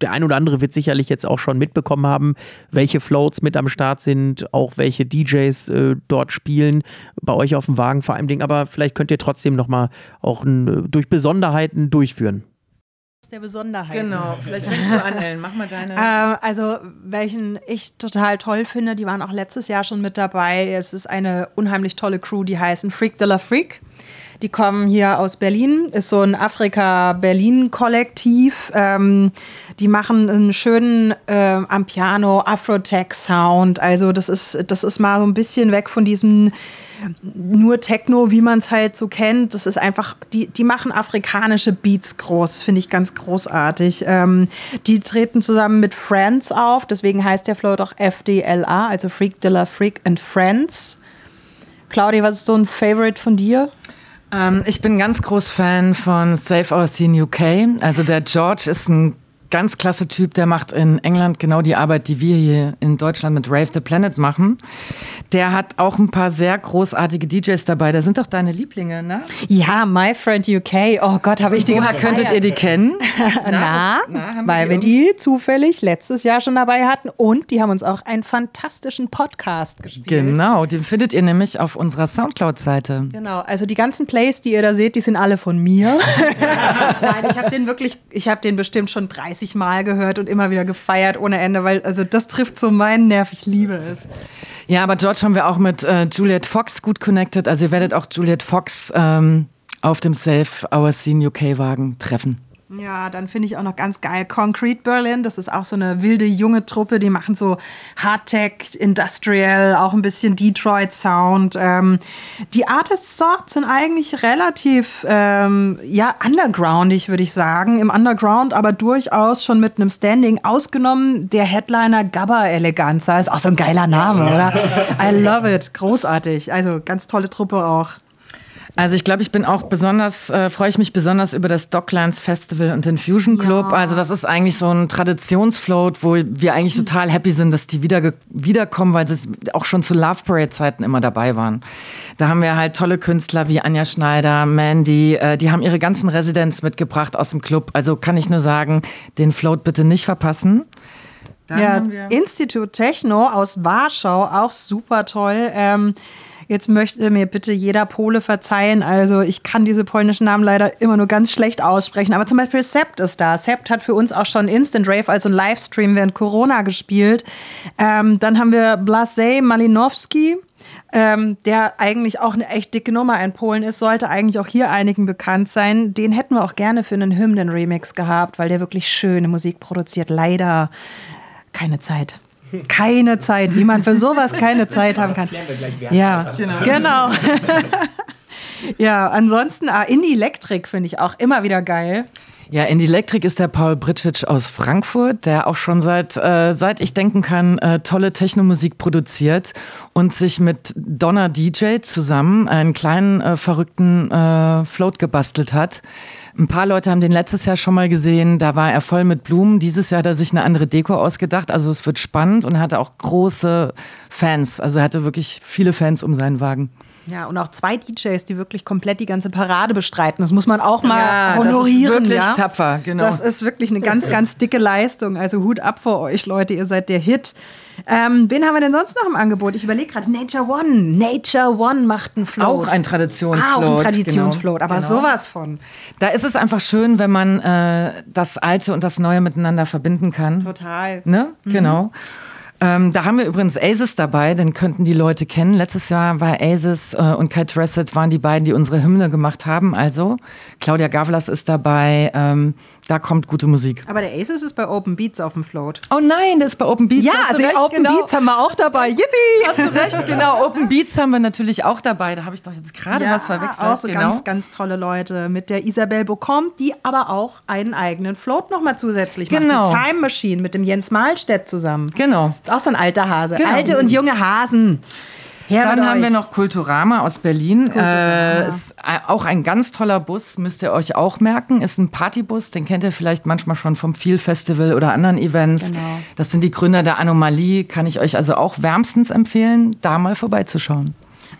der ein oder andere wird sicherlich jetzt auch schon mitbekommen haben, welche Floats mit am Start sind, auch welche DJs äh, dort spielen, bei euch auf dem Wagen vor allem Ding. Aber vielleicht könnt ihr trotzdem nochmal auch ein, äh, durch Besonderheiten durchführen der Besonderheiten. Genau, (laughs) vielleicht fängst du an, Ellen. Mach mal deine. Äh, also, welchen ich total toll finde, die waren auch letztes Jahr schon mit dabei. Es ist eine unheimlich tolle Crew, die heißen Freak de la Freak. Die kommen hier aus Berlin, ist so ein Afrika-Berlin-Kollektiv. Ähm, die machen einen schönen äh, am Piano Afrotech-Sound. Also das ist, das ist mal so ein bisschen weg von diesem nur Techno, wie man es halt so kennt. Das ist einfach, die, die machen afrikanische Beats groß, finde ich ganz großartig. Ähm, die treten zusammen mit Friends auf, deswegen heißt der Float auch FDLA, also Freak Dilla Freak and Friends. Claudia, was ist so ein Favorite von dir? Ähm, ich bin ganz groß Fan von Save Our Scene UK. Also der George ist ein ganz klasse Typ, der macht in England genau die Arbeit, die wir hier in Deutschland mit Rave the Planet machen. Der hat auch ein paar sehr großartige DJs dabei. Da sind doch deine Lieblinge, ne? Ja, My Friend UK. Oh Gott, habe ich die Woher könntet ihr die kennen? (laughs) na, na, na weil wir die zufällig letztes Jahr schon dabei hatten und die haben uns auch einen fantastischen Podcast gespielt. Genau, den findet ihr nämlich auf unserer Soundcloud-Seite. Genau, also die ganzen Plays, die ihr da seht, die sind alle von mir. (laughs) Nein, ich habe den wirklich, ich habe den bestimmt schon 30 30 Mal gehört und immer wieder gefeiert ohne Ende, weil also das trifft so meinen Nerv, ich liebe es. Ja, aber George haben wir auch mit äh, Juliette Fox gut connected. Also ihr werdet auch Juliette Fox ähm, auf dem Safe Our Scene UK Wagen treffen. Ja, dann finde ich auch noch ganz geil Concrete Berlin. Das ist auch so eine wilde junge Truppe. Die machen so Hardtech, Industrial, auch ein bisschen Detroit Sound. Ähm, die Artists dort sind eigentlich relativ ähm, ja undergroundig, würde ich sagen. Im Underground, aber durchaus schon mit einem Standing ausgenommen. Der Headliner Gabba Eleganza ist auch so ein geiler Name, oder? I love it, großartig. Also ganz tolle Truppe auch. Also ich glaube, ich bin auch besonders, äh, freue ich mich besonders über das Docklands Festival und den Fusion Club. Ja. Also das ist eigentlich so ein Traditionsfloat, wo wir eigentlich total happy sind, dass die wieder wiederkommen, weil sie auch schon zu Love Parade Zeiten immer dabei waren. Da haben wir halt tolle Künstler wie Anja Schneider, Mandy, äh, die haben ihre ganzen Residenz mitgebracht aus dem Club. Also kann ich nur sagen, den Float bitte nicht verpassen. Dann ja, Institut Techno aus Warschau, auch super toll. Ähm, Jetzt möchte mir bitte jeder Pole verzeihen. Also ich kann diese polnischen Namen leider immer nur ganz schlecht aussprechen. Aber zum Beispiel Sept ist da. Sept hat für uns auch schon Instant Rave, also ein Livestream während Corona gespielt. Ähm, dann haben wir Blasej Malinowski. Ähm, der eigentlich auch eine echt dicke Nummer in Polen ist, sollte eigentlich auch hier einigen bekannt sein. Den hätten wir auch gerne für einen Hymnen-Remix gehabt, weil der wirklich schöne Musik produziert. Leider keine Zeit keine Zeit, wie man für sowas keine Zeit haben kann. Ja, genau. genau. (laughs) Ja, ansonsten ah, Indie Electric finde ich auch immer wieder geil. Ja, Indie Electric ist der Paul Britschitsch aus Frankfurt, der auch schon seit, äh, seit ich denken kann, äh, tolle Technomusik produziert und sich mit Donna DJ zusammen einen kleinen äh, verrückten äh, Float gebastelt hat. Ein paar Leute haben den letztes Jahr schon mal gesehen, da war er voll mit Blumen. Dieses Jahr hat er sich eine andere Deko ausgedacht, also es wird spannend und hatte auch große Fans. Also er hatte wirklich viele Fans um seinen Wagen. Ja, und auch zwei DJs, die wirklich komplett die ganze Parade bestreiten. Das muss man auch mal Ja, honorieren. das ist wirklich ja? tapfer, genau. Das ist wirklich eine ganz, ganz dicke Leistung. Also Hut ab vor euch, Leute. Ihr seid der Hit. Ähm, wen haben wir denn sonst noch im Angebot? Ich überlege gerade, Nature One. Nature One macht einen Float. Auch ein Traditionsfloat. Ah, auch ein Traditionsfloat, genau. aber Genau. sowas von. Da ist es einfach schön, wenn man äh, das Alte und das Neue miteinander verbinden kann. Total. Ne? Genau. Ähm, da haben wir übrigens Aces dabei, den könnten die Leute kennen. Letztes Jahr war Aces äh, und Kai Tressett waren die beiden, die unsere Hymne gemacht haben. Also Claudia Gavlas ist dabei. Ähm, da kommt gute Musik. Aber der Aces ist bei Open Beats auf dem Float. Oh nein, der ist bei Open Beats. Ja, also recht, Open genau. Beats haben wir auch dabei. Yippie! Hast du recht, genau. Open Beats haben wir natürlich auch dabei. Da habe ich doch jetzt gerade was verwechselt. Auch so genau. ganz, ganz tolle Leute mit der Isabelle Beaucomte, die aber auch einen eigenen Float nochmal zusätzlich Genau. macht. Die Time Machine mit dem Jens Mahlstedt zusammen. genau. Ist auch so ein alter Hase. Genau. Alte und junge Hasen. Her Dann haben euch. wir noch Kulturama aus Berlin. Äh, ist äh, auch ein ganz toller Bus, müsst ihr euch auch merken. Ist ein Partybus, den kennt ihr vielleicht manchmal schon vom Feel Festival oder anderen Events. Genau. Das sind die Gründer der Anomalie. Kann ich euch also auch wärmstens empfehlen, da mal vorbeizuschauen.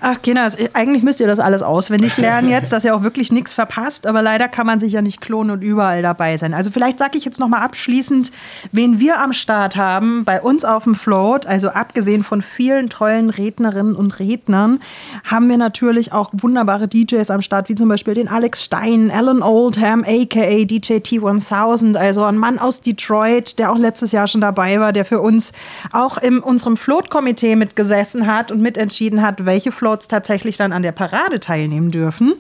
Ach, Kinder, eigentlich müsst ihr das alles auswendig (laughs) lernen jetzt, dass ihr auch wirklich nichts verpasst. Aber leider kann man sich ja nicht klonen und überall dabei sein. Also vielleicht sage ich jetzt noch mal abschließend, wen wir am Start haben bei uns auf dem Float. Also abgesehen von vielen tollen Rednerinnen und Rednern haben wir natürlich auch wunderbare DJs am Start, wie zum Beispiel den Alex Stein, Alan Oldham, aka DJ T1000, also ein Mann aus Detroit, der auch letztes Jahr schon dabei war, der für uns auch in unserem Float-Komitee mitgesessen hat und mitentschieden hat, welche Floats tatsächlich dann an der Parade teilnehmen dürfen.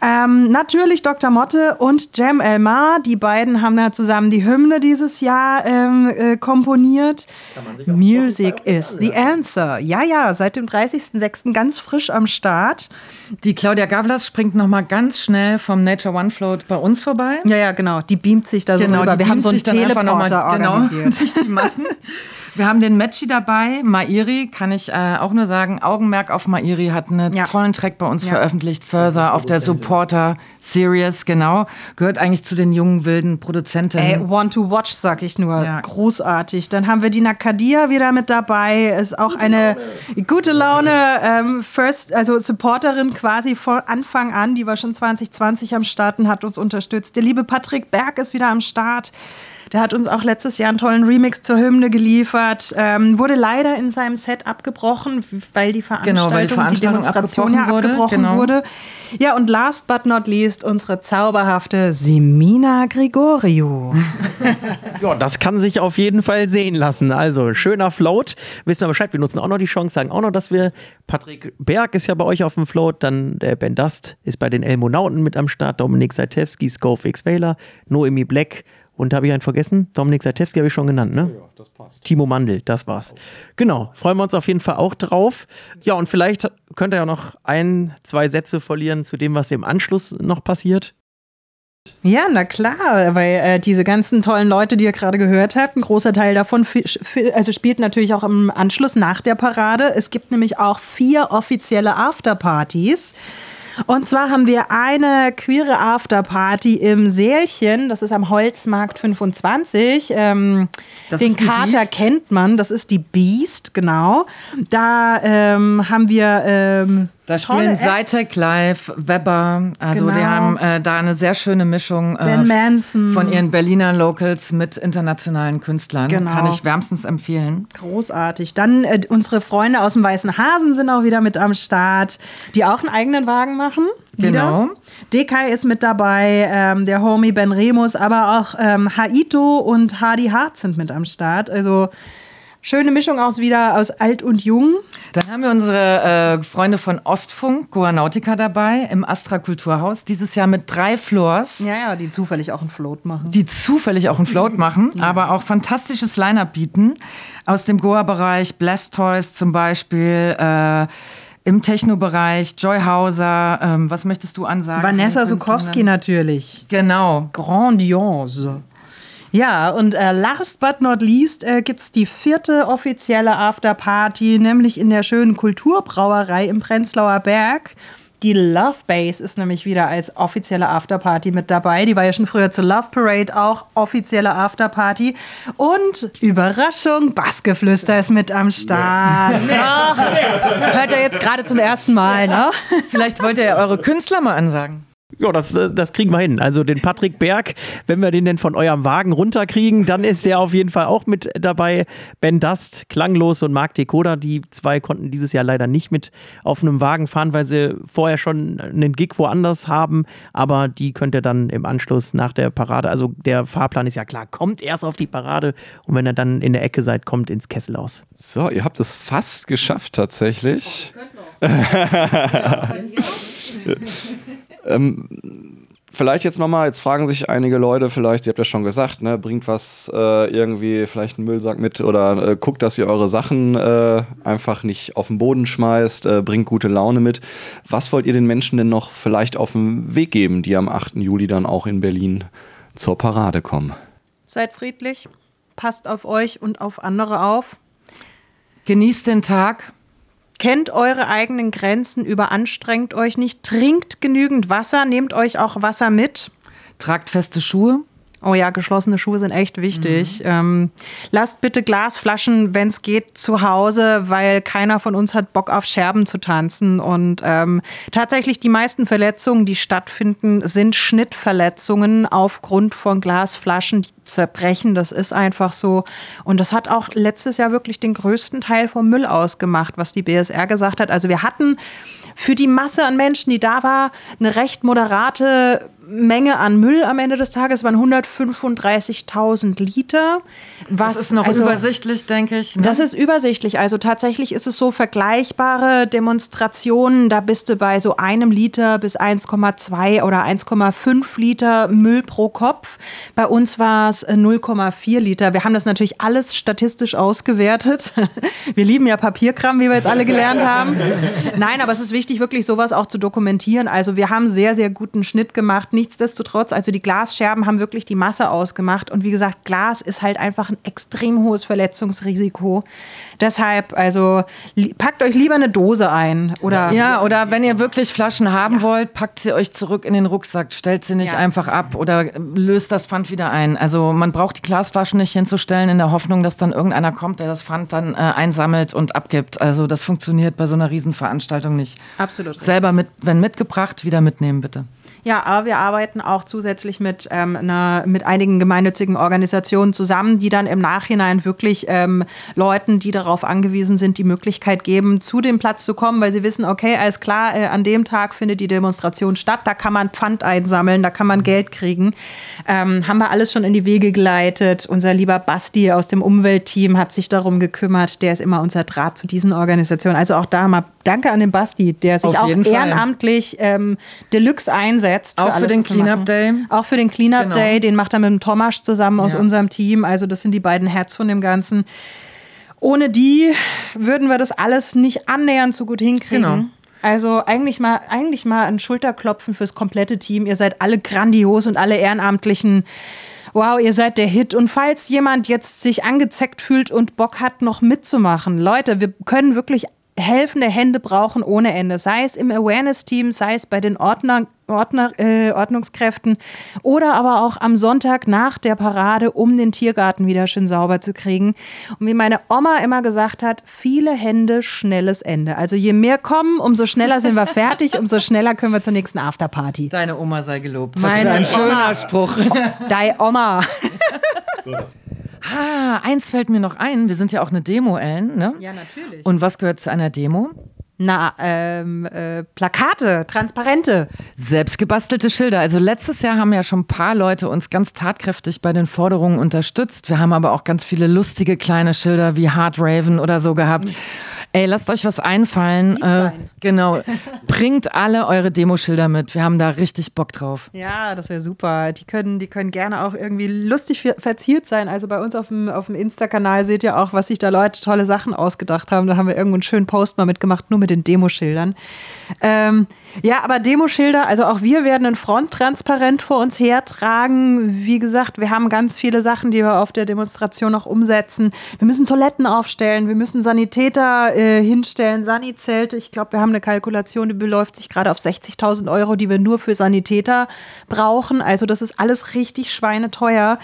Ähm, natürlich Dr. Motte und Jem Elmar, die beiden haben da zusammen die Hymne dieses Jahr ähm, äh, komponiert. Music is the answer. Ja, ja, seit dem 30.06. ganz frisch am Start. Die Claudia Gavlas springt noch mal ganz schnell vom Nature One Float bei uns vorbei. Ja, ja, genau. Die beamt sich da so Genau, rüber. Wir haben so einen Teleporter genau, (laughs) organisiert. durch die Massen. Wir haben den Matchy dabei, Mairi, kann ich äh, auch nur sagen, Augenmerk auf Mairi, hat einen Ja. tollen Track bei uns Ja. veröffentlicht, Further auf der Supporter Series, genau. Gehört eigentlich zu den jungen, wilden Produzentinnen. Ey, want to watch, sag ich nur. Ja. Großartig. Dann haben wir die Nakadia wieder mit dabei. Ist auch eine gute Laune ähm, First, also Supporterin quasi von Anfang an. Die war schon 2020 am Start und hat uns unterstützt. Der liebe Patrick Berg ist wieder am Start. Der hat uns auch letztes Jahr einen tollen Remix zur Hymne geliefert. Ähm, wurde leider in seinem Set abgebrochen, weil die Veranstaltung, Genau, weil die Veranstaltung Demonstration ja abgebrochen wurde, abgebrochen genau. wurde. Ja, und last but not least unsere zauberhafte Simina Gregorio. (laughs) Ja, das kann sich auf jeden Fall sehen lassen. Also, schöner Float. Wissen wir Bescheid, wir nutzen auch noch die Chance, sagen auch noch, dass wir, Patrick Berg ist ja bei euch auf dem Float, dann der Ben Dust ist bei den Elmonauten mit am Start, Dominik Saitewski, Scove X Wailer, Noemi Black und habe ich einen vergessen? Dominik Saitewski habe ich schon genannt, ne? Ja, das passt. Timo Mandel, das war's. Genau, freuen wir uns auf jeden Fall auch drauf. Ja, und vielleicht könnt ihr ja noch ein, zwei Sätze verlieren zu dem, was im Anschluss noch passiert. Ja, na klar, weil äh, diese ganzen tollen Leute, die ihr gerade gehört habt, ein großer Teil davon also spielt natürlich auch im Anschluss nach der Parade. Es gibt nämlich auch vier offizielle Afterpartys. Und zwar haben wir eine queere Afterparty im Sälchen, das ist am Holzmarkt 25. Ähm, den Kater Beast? kennt man, das ist die Beast, genau. Da ähm, haben wir ähm, Da spielen Seitek live, Weber, also die Genau. haben äh, da eine sehr schöne Mischung äh, von ihren Berliner Locals mit internationalen Künstlern. Genau. Kann ich wärmstens empfehlen. Großartig. Dann äh, unsere Freunde aus dem Weißen Hasen sind auch wieder mit am Start, die auch einen eigenen Wagen machen. Genau. Dekai ist mit dabei, ähm, der Homie Ben Remus, aber auch ähm, Haito und Hardy Hart sind mit am Start. Also schöne Mischung aus wieder aus alt und jung. Dann haben wir unsere äh, Freunde von Ostfunk, Goa Nautica dabei im Astra Kulturhaus. Dieses Jahr mit drei Floors. Ja, ja, die zufällig auch einen Float machen. die zufällig auch einen Float (laughs) machen, aber auch fantastisches Line-Up bieten. Aus dem Goa-Bereich, Blastoise zum Beispiel, äh, im Techno-Bereich, Joy Hauser, ähm, was möchtest du ansagen? Vanessa Sukowski natürlich. Genau. Grandiose. Ja, und äh, last but not least äh, gibt es die vierte offizielle Afterparty, nämlich in der schönen Kulturbrauerei im Prenzlauer Berg. Die Love Base ist nämlich wieder als offizielle Afterparty mit dabei. Die war ja schon früher zur Love Parade auch offizielle Afterparty. Und Überraschung, Bassgeflüster ist mit am Start. Ja. Hört ihr jetzt gerade zum ersten Mal, ne? Vielleicht wollt ihr ja eure Künstler mal ansagen. Ja, das, äh, das kriegen wir hin. Also den Patrick Berg, wenn wir den denn von eurem Wagen runterkriegen, dann ist der auf jeden Fall auch mit dabei. Ben Dust, Klanglos und Marc Decoder, die zwei konnten dieses Jahr leider nicht mit auf einem Wagen fahren, weil sie vorher schon einen Gig woanders haben. Aber die könnt ihr dann im Anschluss nach der Parade, also der Fahrplan ist ja klar, kommt erst auf die Parade und wenn ihr dann in der Ecke seid, kommt ins Kessel aus. So, ihr habt es fast geschafft tatsächlich. Oh, (laughs) ähm, vielleicht jetzt nochmal, jetzt fragen sich einige Leute, vielleicht, ihr habt ja schon gesagt, ne, bringt was äh, irgendwie, vielleicht einen Müllsack mit oder äh, guckt, dass ihr eure Sachen äh, einfach nicht auf den Boden schmeißt, äh, bringt gute Laune mit. Was wollt ihr den Menschen denn noch vielleicht auf den Weg geben, die am 8. Juli dann auch in Berlin zur Parade kommen? Seid friedlich, passt auf euch und auf andere auf. Genießt den Tag, Kennt eure eigenen Grenzen, überanstrengt euch nicht, trinkt genügend Wasser, nehmt euch auch Wasser mit. Tragt feste Schuhe. Oh ja, geschlossene Schuhe sind echt wichtig. Mhm. Ähm, lasst bitte Glasflaschen, wenn es geht, zu Hause, weil keiner von uns hat Bock auf Scherben zu tanzen. Und ähm, tatsächlich die meisten Verletzungen, die stattfinden, sind Schnittverletzungen aufgrund von Glasflaschen, die zerbrechen. Das ist einfach so. Und das hat auch letztes Jahr wirklich den größten Teil vom Müll ausgemacht, was die BSR gesagt hat. Also wir hatten für die Masse an Menschen, die da war, eine recht moderate Menge an Müll am Ende des Tages waren 135.000 Liter. Was das ist noch also, übersichtlich, denke ich. Ne? Das ist übersichtlich. Also tatsächlich ist es so vergleichbare Demonstrationen. Da bist du bei so einem Liter bis 1,2 oder 1,5 Liter Müll pro Kopf. Bei uns war es 0,4 Liter. Wir haben das natürlich alles statistisch ausgewertet. (laughs) Wir lieben ja Papierkram, wie wir jetzt alle gelernt haben. (laughs) Nein, aber es ist wichtig, wirklich sowas auch zu dokumentieren. Also wir haben sehr, sehr guten Schnitt gemacht nichtsdestotrotz, also die Glasscherben haben wirklich die Masse ausgemacht. Und wie gesagt, Glas ist halt einfach ein extrem hohes Verletzungsrisiko. Deshalb, also packt euch lieber eine Dose ein. Oder ja, oder wenn ihr wirklich Flaschen haben ja. wollt, packt sie euch zurück in den Rucksack, stellt sie nicht ja. einfach ab oder löst das Pfand wieder ein. Also man braucht die Glasflaschen nicht hinzustellen in der Hoffnung, dass dann irgendeiner kommt, der das Pfand dann äh, einsammelt und abgibt. Also das funktioniert bei so einer Riesenveranstaltung nicht. Absolut. Selber mit, wenn mitgebracht, wieder mitnehmen bitte. Ja, aber wir arbeiten auch zusätzlich mit, ähm, einer, mit einigen gemeinnützigen Organisationen zusammen, die dann im Nachhinein wirklich ähm, Leuten, die darauf angewiesen sind, die Möglichkeit geben, zu dem Platz zu kommen, weil sie wissen, okay, alles klar, äh, an dem Tag findet die Demonstration statt, da kann man Pfand einsammeln, da kann man Geld kriegen. Ähm, haben wir alles schon in die Wege geleitet. Unser lieber Basti aus dem Umweltteam hat sich darum gekümmert, der ist immer unser Draht zu diesen Organisationen. Also auch da mal danke an den Basti, der sich auch ehrenamtlich ähm, Deluxe einsetzt Für auch alles, für den Cleanup Day. Auch für den Cleanup genau. Day, den macht er mit dem Tomasch zusammen aus ja. unserem Team. Also das sind die beiden Herz von dem Ganzen. Ohne die würden wir das alles nicht annähernd so gut hinkriegen. Genau. Also eigentlich mal, eigentlich mal ein Schulterklopfen fürs komplette Team. Ihr seid alle grandios und alle Ehrenamtlichen. Wow, ihr seid der Hit. Und falls jemand jetzt sich angezeckt fühlt und Bock hat, noch mitzumachen, Leute, wir können wirklich helfende Hände brauchen ohne Ende. Sei es im Awareness-Team, sei es bei den Ordner, Ordner, äh, Ordnungskräften oder aber auch am Sonntag nach der Parade, um den Tiergarten wieder schön sauber zu kriegen. Und wie meine Oma immer gesagt hat, viele Hände, schnelles Ende. Also je mehr kommen, umso schneller sind wir fertig, (laughs) umso schneller können wir zur nächsten Afterparty. Deine Oma sei gelobt. Meine ein schöner. Spruch. Deine Oma. (laughs) Ah, eins fällt mir noch ein. Wir sind ja auch eine Demo, Ellen. Ne? Ja, natürlich. Und was gehört zu einer Demo? Na, ähm, äh, Plakate, Transparente. Selbstgebastelte Schilder. Also letztes Jahr haben ja schon ein paar Leute uns ganz tatkräftig bei den Forderungen unterstützt. Wir haben aber auch ganz viele lustige kleine Schilder wie Hard Raven oder so gehabt. Ey, lasst euch was einfallen. Äh, genau. (laughs) Bringt alle eure Demoschilder mit. Wir haben da richtig Bock drauf. Ja, das wäre super. Die können, die können gerne auch irgendwie lustig ver- verziert sein. Also bei uns auf dem, auf dem Insta-Kanal seht ihr auch, was sich da Leute tolle Sachen ausgedacht haben. Da haben wir irgendwo einen schönen Post mal mitgemacht, nur mit den Demoschildern. Ähm, ja, aber Demoschilder, also auch wir werden ein Front transparent vor uns hertragen. Wie gesagt, wir haben ganz viele Sachen, die wir auf der Demonstration noch umsetzen. Wir müssen Toiletten aufstellen, wir müssen Sanitäter äh, hinstellen, Sanizelte. Ich glaube, wir haben eine Kalkulation, die beläuft sich gerade auf 60.000 Euro, die wir nur für Sanitäter brauchen. Also das ist alles richtig schweineteuer.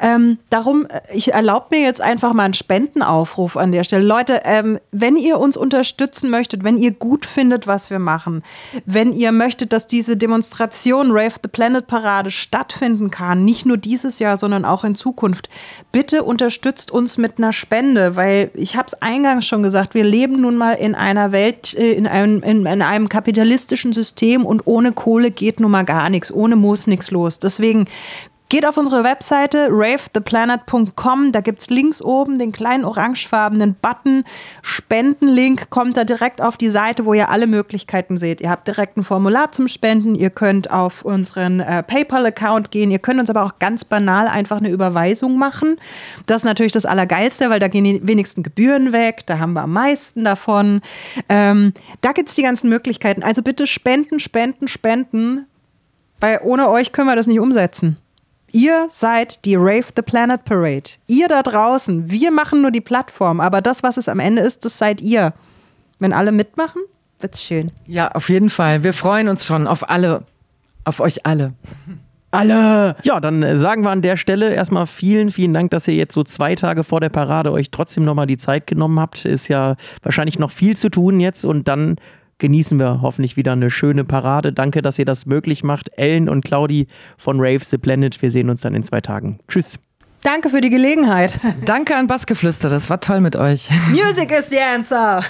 Ähm, darum, äh, ich erlaube mir jetzt einfach mal einen Spendenaufruf an der Stelle. Leute, ähm, wenn ihr uns unterstützen möchtet, wenn ihr gut findet, was wir machen, wenn ihr möchtet, dass diese Demonstration Rave the Planet Parade stattfinden kann, nicht nur dieses Jahr, sondern auch in Zukunft, bitte unterstützt uns mit einer Spende, weil ich habe es eingangs schon gesagt, wir leben nun mal in einer Welt, äh, in einem, in, in einem kapitalistischen System und ohne Kohle geht nun mal gar nichts, ohne muss nichts los. Deswegen Geht auf unsere Webseite ravetheplanet.com, da gibt es links oben den kleinen orangefarbenen Button. Spendenlink kommt da direkt auf die Seite, wo ihr alle Möglichkeiten seht. Ihr habt direkt ein Formular zum Spenden, ihr könnt auf unseren äh, PayPal-Account gehen, ihr könnt uns aber auch ganz banal einfach eine Überweisung machen. Das ist natürlich das Allergeilste, weil da gehen die wenigsten Gebühren weg, da haben wir am meisten davon. Ähm, da gibt es die ganzen Möglichkeiten. Also bitte spenden, spenden, spenden, weil ohne euch können wir das nicht umsetzen. Ihr seid die Rave the Planet Parade. Ihr da draußen. Wir machen nur die Plattform, aber das, was es am Ende ist, das seid ihr. Wenn alle mitmachen, wird's schön. Ja, auf jeden Fall. Wir freuen uns schon auf alle. Auf euch alle. Alle! Ja, dann äh, sagen wir an der Stelle erstmal vielen, vielen Dank, dass ihr jetzt so zwei Tage vor der Parade euch trotzdem nochmal die Zeit genommen habt. Ist ja wahrscheinlich noch viel zu tun jetzt und dann genießen wir hoffentlich wieder eine schöne Parade. Danke, dass ihr das möglich macht. Ellen und Claudi von Rave the Planet. Wir sehen uns dann in zwei Tagen. Tschüss. Danke für die Gelegenheit. Danke an Bassgeflüster. Das war toll mit euch. Music is the answer.